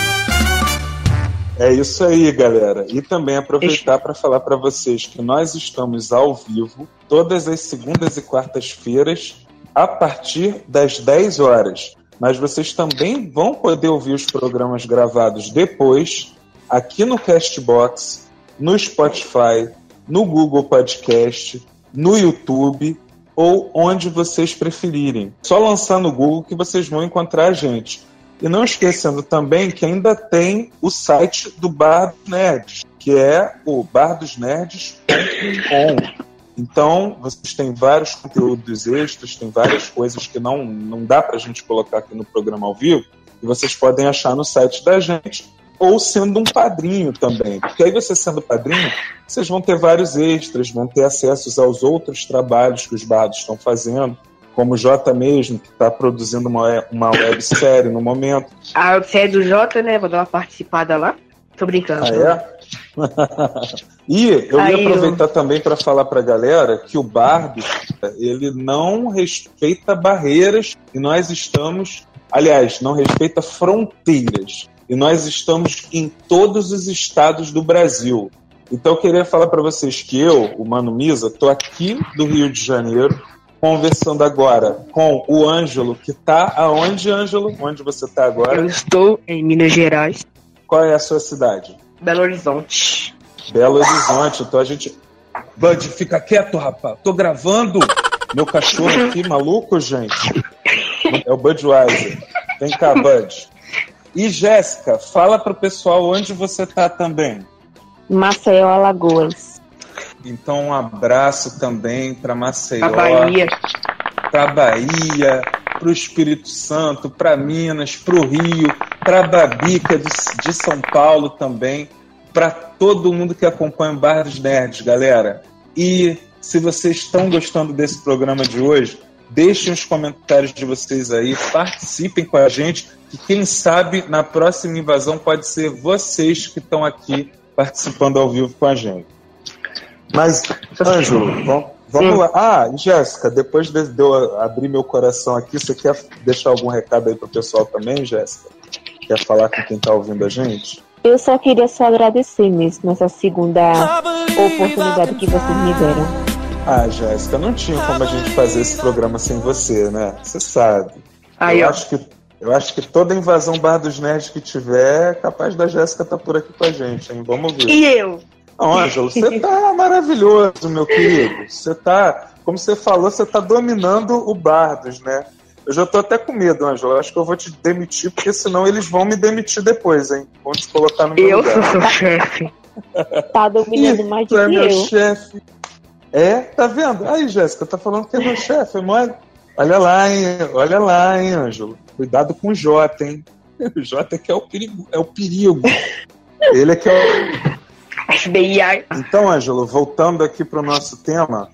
[SPEAKER 4] É isso aí, galera. E também aproveitar para falar para vocês que nós estamos ao vivo todas as segundas e quartas-feiras a partir das 10 horas. Mas vocês também vão poder ouvir os programas gravados depois aqui no Castbox, no Spotify, no Google Podcast, no YouTube ou onde vocês preferirem. Só lançar no Google que vocês vão encontrar a gente. E não esquecendo também que ainda tem o site do Bar dos Nerds, que é o bardosnerds.com. Então, vocês têm vários conteúdos extras, tem várias coisas que não, não dá para a gente colocar aqui no programa ao vivo, e vocês podem achar no site da gente, ou sendo um padrinho também. Porque aí você sendo padrinho, vocês vão ter vários extras, vão ter acessos aos outros trabalhos que os bardos estão fazendo como o Jota mesmo, que está produzindo uma, uma websérie no momento.
[SPEAKER 2] A websérie do Jota, né? Vou dar uma participada lá. Tô brincando.
[SPEAKER 4] Ah, é? e eu Aí ia aproveitar eu... também para falar para a galera que o Bardo ele não respeita barreiras e nós estamos, aliás, não respeita fronteiras e nós estamos em todos os estados do Brasil. Então eu queria falar para vocês que eu, o Mano Misa, estou aqui do Rio de Janeiro, conversando agora com o Ângelo, que está aonde, Ângelo? Onde você está agora?
[SPEAKER 2] Eu estou em Minas Gerais.
[SPEAKER 4] Qual é a sua cidade?
[SPEAKER 2] Belo Horizonte.
[SPEAKER 4] Belo Horizonte. Então a gente. Bud, fica quieto, rapaz. Tô gravando. Meu cachorro aqui, maluco, gente. É o Budweiser. Vem cá, Bud. E Jéssica, fala pro pessoal onde você tá também.
[SPEAKER 3] Maceió, Alagoas.
[SPEAKER 4] Então, um abraço também para Maceió,
[SPEAKER 2] para Bahia,
[SPEAKER 4] para Bahia, para o Espírito Santo, para Minas, para o Rio, para Babica de, de São Paulo também, para todo mundo que acompanha o Bar dos Nerds, galera. E se vocês estão gostando desse programa de hoje, deixem os comentários de vocês aí, participem com a gente, que quem sabe na próxima invasão pode ser vocês que estão aqui participando ao vivo com a gente. Mas, Ângelo, vamos, lá. Ah, Jéssica, depois de, eu abrir meu coração aqui, você quer deixar algum recado aí pro pessoal também, Jéssica? Quer falar com quem tá ouvindo a gente?
[SPEAKER 3] Eu só queria só agradecer mesmo essa segunda oportunidade que vocês me deram.
[SPEAKER 4] Ah, Jéssica, não tinha como a gente fazer esse programa sem você, né? Você sabe. Aí, eu, acho que, eu acho que toda invasão Bar dos Nerds que tiver, é capaz da Jéssica estar tá por aqui com a gente, hein? Vamos ver.
[SPEAKER 2] E eu?
[SPEAKER 4] Não, Ângelo, você tá maravilhoso, meu querido. Você tá, como você falou, você tá dominando o Bardos, né? Eu já tô até com medo, Ângelo. Acho que eu vou te demitir, porque senão eles vão me demitir depois, hein? Vão te colocar no meu
[SPEAKER 2] eu
[SPEAKER 4] lugar.
[SPEAKER 2] Eu sou seu chefe.
[SPEAKER 3] Tá dominando mais do
[SPEAKER 4] é
[SPEAKER 3] que
[SPEAKER 4] meu
[SPEAKER 3] eu.
[SPEAKER 4] chefe. É, tá vendo? Aí, Jéssica, tá falando que é meu chefe, mole. Olha lá, hein? Olha lá, hein, Ângelo. Cuidado com o Jota, hein? O Jota é que é o perigo. É o perigo. Ele é que é o
[SPEAKER 2] FBI.
[SPEAKER 4] Então, Ângelo, voltando aqui para o nosso tema,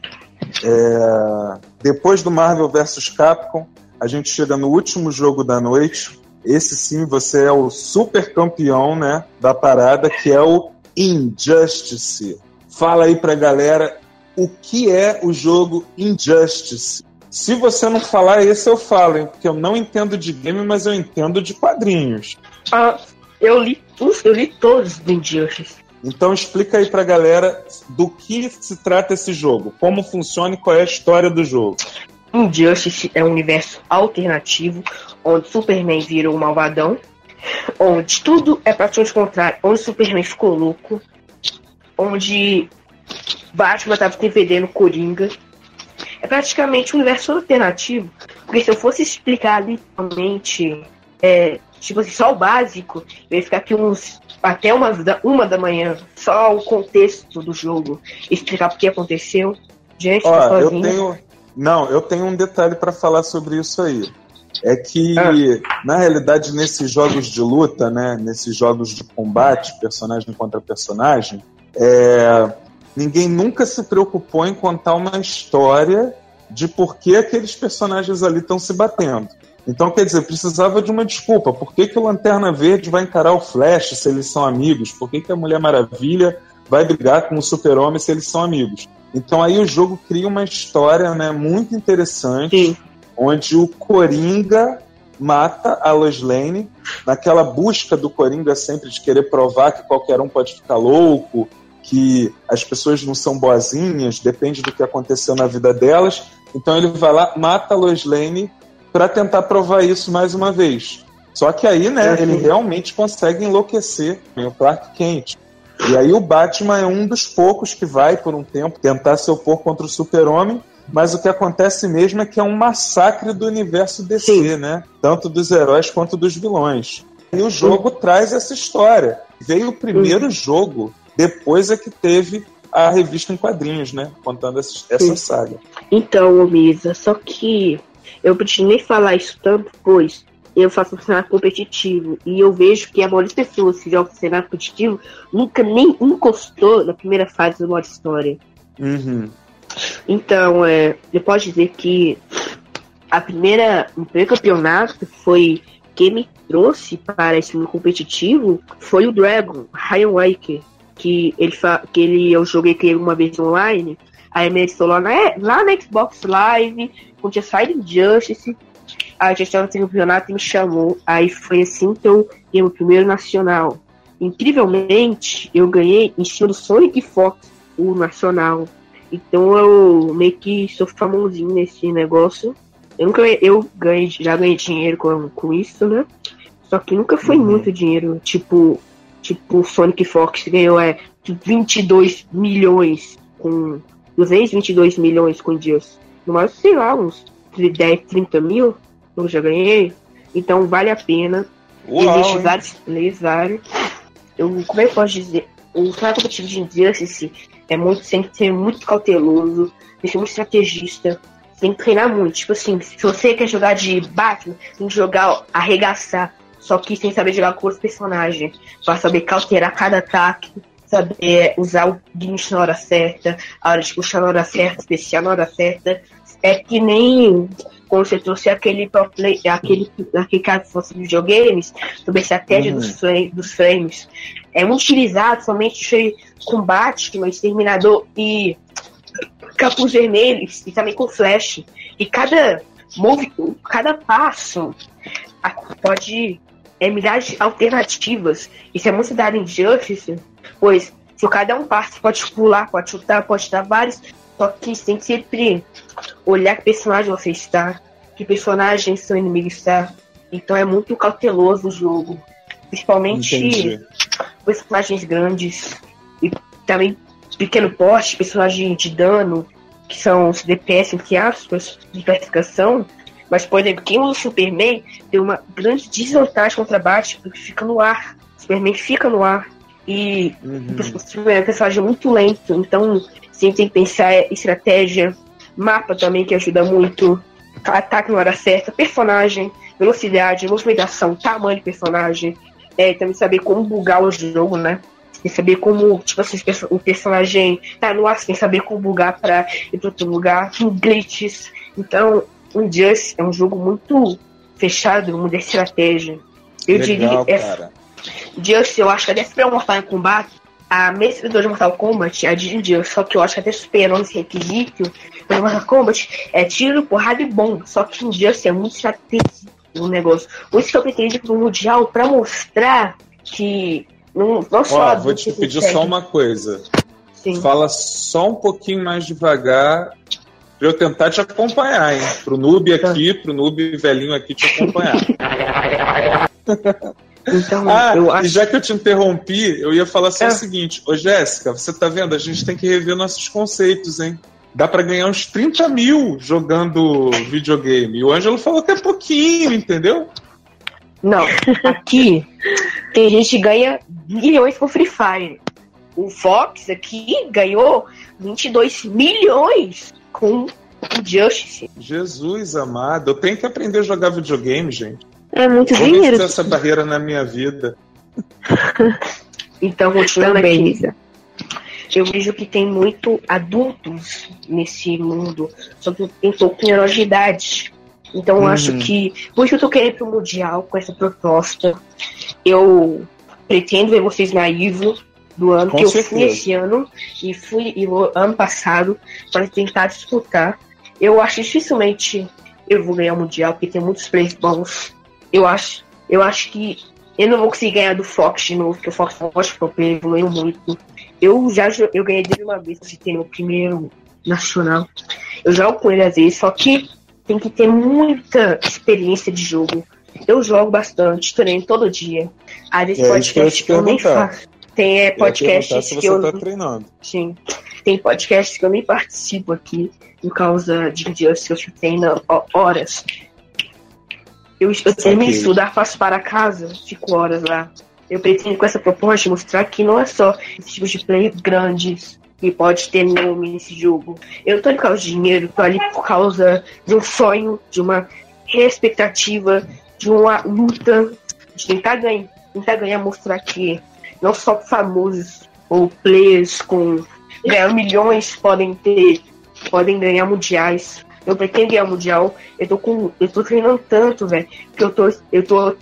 [SPEAKER 4] é... depois do Marvel vs Capcom, a gente chega no último jogo da noite. Esse sim, você é o super campeão né, da parada, que é o Injustice. Fala aí pra galera o que é o jogo Injustice. Se você não falar esse, eu falo, hein? Porque eu não entendo de game, mas eu entendo de quadrinhos.
[SPEAKER 2] Ah, eu li, eu li todos do Injustice.
[SPEAKER 4] Então explica aí pra galera do que se trata esse jogo, como funciona e qual é a história do jogo.
[SPEAKER 2] Injustice é um universo alternativo onde Superman virou um malvadão, onde tudo é praticamente contrário, onde Superman ficou louco, onde Batman estava defendendo Coringa. É praticamente um universo alternativo, porque se eu fosse explicar literalmente, é, tipo assim, só o básico, eu ia ficar aqui uns até uma da, uma da manhã, só o contexto do jogo, explicar o que aconteceu. Gente, Ó,
[SPEAKER 4] tá eu tenho. Não, eu tenho um detalhe para falar sobre isso aí. É que, ah. na realidade, nesses jogos de luta, né, nesses jogos de combate, personagem contra personagem, é, ninguém nunca se preocupou em contar uma história de por que aqueles personagens ali estão se batendo. Então, quer dizer, precisava de uma desculpa. Por que, que o Lanterna Verde vai encarar o Flash se eles são amigos? Por que, que a Mulher Maravilha vai brigar com o Super-Homem se eles são amigos? Então aí o jogo cria uma história né, muito interessante, Sim. onde o Coringa mata a Lois Lane, naquela busca do Coringa sempre de querer provar que qualquer um pode ficar louco, que as pessoas não são boazinhas, depende do que aconteceu na vida delas. Então ele vai lá, mata a Lois Lane para tentar provar isso mais uma vez. Só que aí, né, ele realmente consegue enlouquecer o Clark Kent. E aí o Batman é um dos poucos que vai, por um tempo, tentar se opor contra o Super-Homem, mas o que acontece mesmo é que é um massacre do universo DC, Sim. né? Tanto dos heróis quanto dos vilões. E o jogo traz essa história. Veio o primeiro jogo, depois é que teve a revista em quadrinhos, né? Contando essa, essa saga.
[SPEAKER 2] Então, Misa, só que eu preciso nem falar isso tanto, pois eu faço um cenário competitivo e eu vejo que a maioria das pessoas que jogam cenário competitivo nunca nem encostou na primeira fase do modo história.
[SPEAKER 4] Uhum.
[SPEAKER 2] Então, é, eu posso dizer que a primeira, o primeiro campeonato foi que me trouxe para esse mundo competitivo foi o Dragon, Ryan Waker, que ele, que ele eu joguei com ele uma vez online, aí instalou lá na, lá na Xbox Live, com saído Justice, a gestão do campeonato me chamou. Aí foi assim que eu ganhei o primeiro nacional. Incrivelmente, eu ganhei em cima do Sonic Fox, o nacional. Então eu meio que sou famosinho nesse negócio. Eu nunca eu ganhei, já ganhei dinheiro com, com isso, né? Só que nunca foi uhum. muito dinheiro. Tipo, tipo, Sonic Fox ganhou é 22 milhões com 222 milhões com dias. No mais, sei lá, uns 10, 30 mil eu já ganhei. Então vale a pena. Uau, Existem vários players, vários. Eu, como é que eu posso dizer? O cenário competitivo de Injustice é muito, tem que ser muito cauteloso, tem que ser muito estrategista, tem que treinar muito. Tipo assim, se você quer jogar de Batman, tem que jogar, arregaçar. Só que sem saber jogar com os personagens. Pra saber cauterar cada ataque, saber usar o gimmick na hora certa, a hora de puxar na hora certa, especial na hora certa. É que nem quando você trouxe aquele play, aquele, aquele caso que fosse videogames, sobre a estratégia uhum. dos, frame, dos frames, é muito utilizado somente com Batman, Exterminador e Capuz Vermelhos, e também com Flash. E cada move, cada passo pode é milhares de alternativas. Isso é muito dado em Justice, pois se cada um passo pode pular, pode chutar, pode dar vários só que você tem que sempre olhar que personagem você está, que personagens seu inimigo está. Então é muito cauteloso o jogo. Principalmente Entendi. personagens grandes e também pequeno porte, personagens de dano, que são os DPS, entre aspas, de classificação. Mas, por exemplo, quem usa o Superman tem uma grande desvantagem contra Batman, porque fica no ar. O Superman fica no ar. E uhum. o Superman é um personagem muito lento, então Sempre tem que pensar estratégia, mapa também que ajuda muito, ataque na hora certa, personagem, velocidade, movimentação, tamanho de personagem, é, também saber como bugar o jogo, né? E saber como, tipo assim, o personagem tá no ar, sem saber como bugar pra ir pra outro lugar, glitches. Então, o Just é um jogo muito fechado da estratégia. Eu Legal, diria. É, Just, eu acho que até se pra Mortal Kombat, a merecedora de Mortal Kombat é a Jinja, só que eu acho que até superou esse requisito. Mas Mortal Kombat é tiro, porrada e bom. Só que Just é muito estratégico o negócio. Por isso que eu pretendi pro Mundial pra mostrar que não, não só.
[SPEAKER 4] Ó, vou te pedir só uma coisa. Sim. Fala só um pouquinho mais devagar pra eu tentar te acompanhar, hein? Pro noob aqui, pro noob velhinho aqui te acompanhar. Então, ah, eu acho... e já que eu te interrompi, eu ia falar só é. o seguinte: Ô Jéssica, você tá vendo? A gente tem que rever nossos conceitos, hein? Dá para ganhar uns 30 mil jogando videogame. E o Ângelo falou que é pouquinho, entendeu?
[SPEAKER 2] Não, aqui tem gente que ganha milhões com Free Fire. O Fox aqui ganhou 22 milhões com o Justice.
[SPEAKER 4] Jesus amado, eu tenho que aprender a jogar videogame, gente.
[SPEAKER 2] É muito
[SPEAKER 4] Vou
[SPEAKER 2] dinheiro.
[SPEAKER 4] essa barreira na minha vida.
[SPEAKER 2] então, continuando aqui. eu vejo que tem muito adultos nesse mundo, só que tem pouco menor de idade. Então eu
[SPEAKER 4] Uhum.
[SPEAKER 2] acho que, por isso eu tô querendo ir pro Mundial com essa proposta. Eu pretendo ver vocês na Ivo do ano,
[SPEAKER 4] Com
[SPEAKER 2] que eu fui
[SPEAKER 4] certeza.
[SPEAKER 2] esse ano e fui e o ano passado para tentar disputar. Eu acho dificilmente eu vou ganhar o Mundial, porque tem muitos players bons. Eu acho, eu acho que eu não vou conseguir ganhar do Fox de novo, porque o Fox é um ótimo player, evoluiu muito. Eu já eu ganhei dele uma vez, de ter meu primeiro nacional. Eu jogo com ele às vezes, só que tem que ter muita experiência de jogo. Eu jogo bastante, treino todo dia. Às vezes
[SPEAKER 4] É isso que eu
[SPEAKER 2] nem faço. Tem é, podcasts que eu.
[SPEAKER 4] tá treinando.
[SPEAKER 2] Sim. Tem podcasts que eu nem participo aqui por causa de dias que eu fico treinando horas. Eu, eu termino de estudar, faço para casa, fico horas lá. Eu pretendo com essa proposta mostrar que não é só esse tipo de play grandes que pode ter nome nesse jogo. Eu não tô ali por causa de dinheiro, tô ali por causa de um sonho, de uma expectativa, de uma luta, de tentar ganhar, tentar ganhar, mostrar que não só famosos ou players com ganhar milhões podem ter, podem ganhar mundiais. Eu pretendo ganhar mundial. Eu tô com, eu tô treinando tanto, velho, que eu tô, eu tô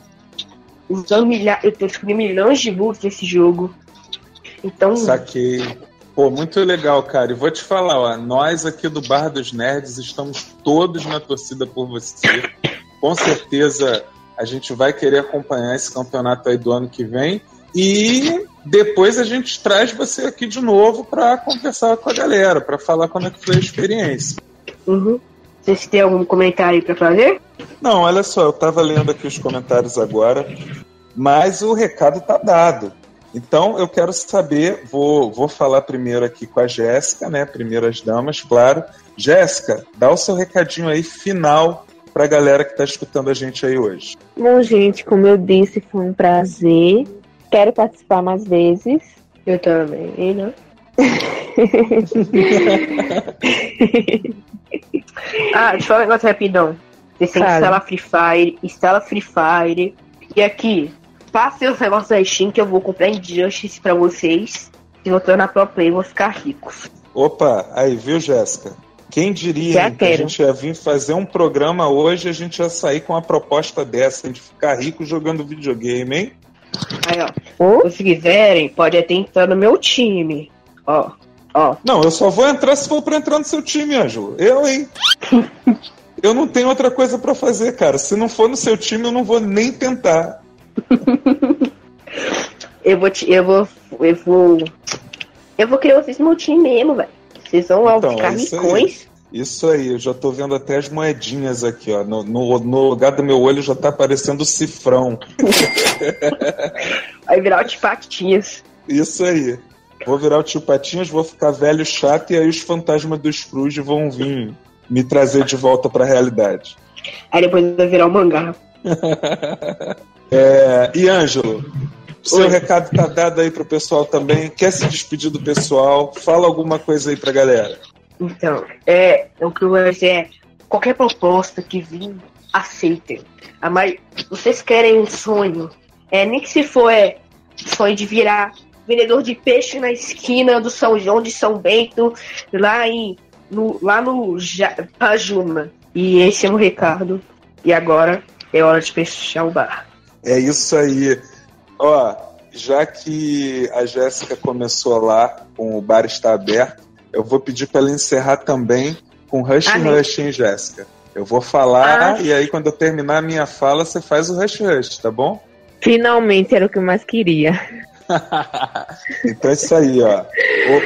[SPEAKER 2] usando milhares, eu tô descobrindo milhões de bugs nesse jogo. Então,
[SPEAKER 4] Saquei. Pô, muito legal, cara. E vou te falar, ó, nós aqui do Bar dos Nerds estamos todos na torcida por você. Com certeza a gente vai querer acompanhar esse campeonato aí do ano que vem. E depois a gente traz você aqui de novo para conversar com a galera, para falar como é que foi a experiência.
[SPEAKER 2] uhum. vocês têm algum comentário pra fazer?
[SPEAKER 4] Não, olha só, eu estava lendo aqui os comentários agora, mas o recado tá dado. Então eu quero saber, vou, vou falar primeiro aqui com a Jéssica, né? Primeiro as damas, claro. Jéssica, dá o seu recadinho aí final para a galera que está escutando a gente aí hoje.
[SPEAKER 3] Bom, gente, como eu disse, foi um prazer. Quero participar mais vezes.
[SPEAKER 2] Eu também, né? ah, deixa eu falar um negócio rapidão. Que
[SPEAKER 3] Fala.
[SPEAKER 2] instalar Free Fire, instala Free Fire. E aqui, passem os negócios da Steam que eu vou comprar Injustice pra vocês. Se eu tornar pro play, vou ficar ricos.
[SPEAKER 4] Opa, aí, viu, Jéssica? Quem diria que a gente ia vir fazer um programa hoje e a gente ia sair com uma proposta dessa, de ficar rico jogando videogame, hein?
[SPEAKER 2] Aí, ó. Se quiserem, pode até entrar no meu time. Ó, ó.
[SPEAKER 4] Não, eu só vou entrar se for pra entrar no seu time, Ângelo. Eu, hein? eu não tenho outra coisa pra fazer, cara. Se não for no seu time, eu não vou nem tentar.
[SPEAKER 2] Eu vou te, eu vou. Eu vou. Eu vou criar vocês no meu time mesmo, velho. Vocês vão
[SPEAKER 4] Então,
[SPEAKER 2] ficar
[SPEAKER 4] é
[SPEAKER 2] ricões.
[SPEAKER 4] Isso aí, eu já tô vendo até as moedinhas aqui, ó. No, no, no lugar do meu olho já tá aparecendo o cifrão.
[SPEAKER 2] Vai virar o patinhas.
[SPEAKER 4] Isso aí. Vou virar o tio Patinhas, vou ficar velho chato e aí os fantasmas do Scrooge vão vir me trazer de volta pra realidade.
[SPEAKER 2] Aí depois vai virar o mangá.
[SPEAKER 4] É, e Ângelo, seu
[SPEAKER 2] Oi.
[SPEAKER 4] recado tá dado aí pro pessoal também. Quer se despedir do pessoal? Fala alguma coisa aí pra galera.
[SPEAKER 2] Então, é, o que eu vou dizer é, qualquer proposta que vir, aceitem. A mai- vocês querem um sonho, é, nem que se for é, sonho de virar vendedor de peixe na esquina do São João de São Bento, lá em no, lá no Ja- Pajuma. E esse é o recado. E agora é hora de fechar o bar.
[SPEAKER 4] É isso aí. Ó, já que a Jéssica começou lá com o bar está aberto, eu vou pedir para ela encerrar também com Rush
[SPEAKER 2] Amém.
[SPEAKER 4] Rush, hein, Jéssica? Eu vou falar
[SPEAKER 2] Ah.
[SPEAKER 4] e aí quando eu terminar a minha fala, você faz o Rush Rush, tá bom?
[SPEAKER 3] finalmente era o que eu mais queria.
[SPEAKER 4] Então é isso aí, ó.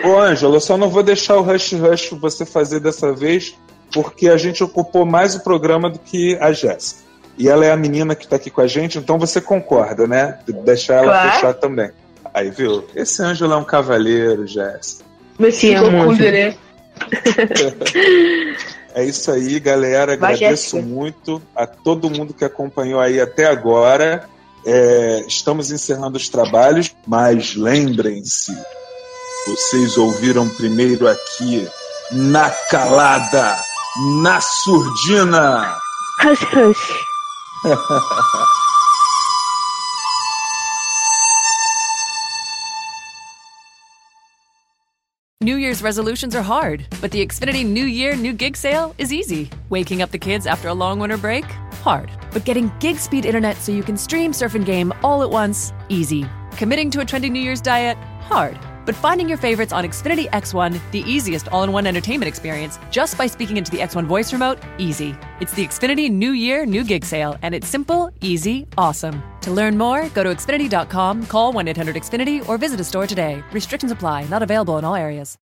[SPEAKER 4] Ô, ô Ângelo, eu só não vou deixar o Rush Rush você fazer dessa vez, porque a gente ocupou mais o programa do que a Jéssica. E ela é a menina que tá aqui com a gente, então você concorda, né? De Deixar ela
[SPEAKER 2] Claro.
[SPEAKER 4] fechar também. Aí, viu? Esse Ângelo é um cavaleiro, Jéssica.
[SPEAKER 2] Mas
[SPEAKER 3] Te amo, Ângelo.
[SPEAKER 2] né?
[SPEAKER 4] É isso aí, galera. Agradeço muito a todo mundo que acompanhou aí até agora. É, estamos encerrando os trabalhos, mas lembrem-se, vocês ouviram primeiro aqui na calada, na surdina.
[SPEAKER 3] Hush, hush.
[SPEAKER 8] New Year's resolutions are hard, but the Xfinity New Year, New Gig sale is easy. Waking up the kids after a long winter break? Hard. But getting gig speed internet so you can stream, surf, and game all at once? Easy. Committing to a trendy New Year's diet? Hard. But finding your favorites on Xfinity X1, the easiest all in one entertainment experience, just by speaking into the X1 voice remote? Easy. It's the Xfinity New Year, New Gig sale, and it's simple, easy, awesome. To learn more, go to Xfinity.com, call 1 800 Xfinity, or visit a store today. Restrictions apply, not available in all areas.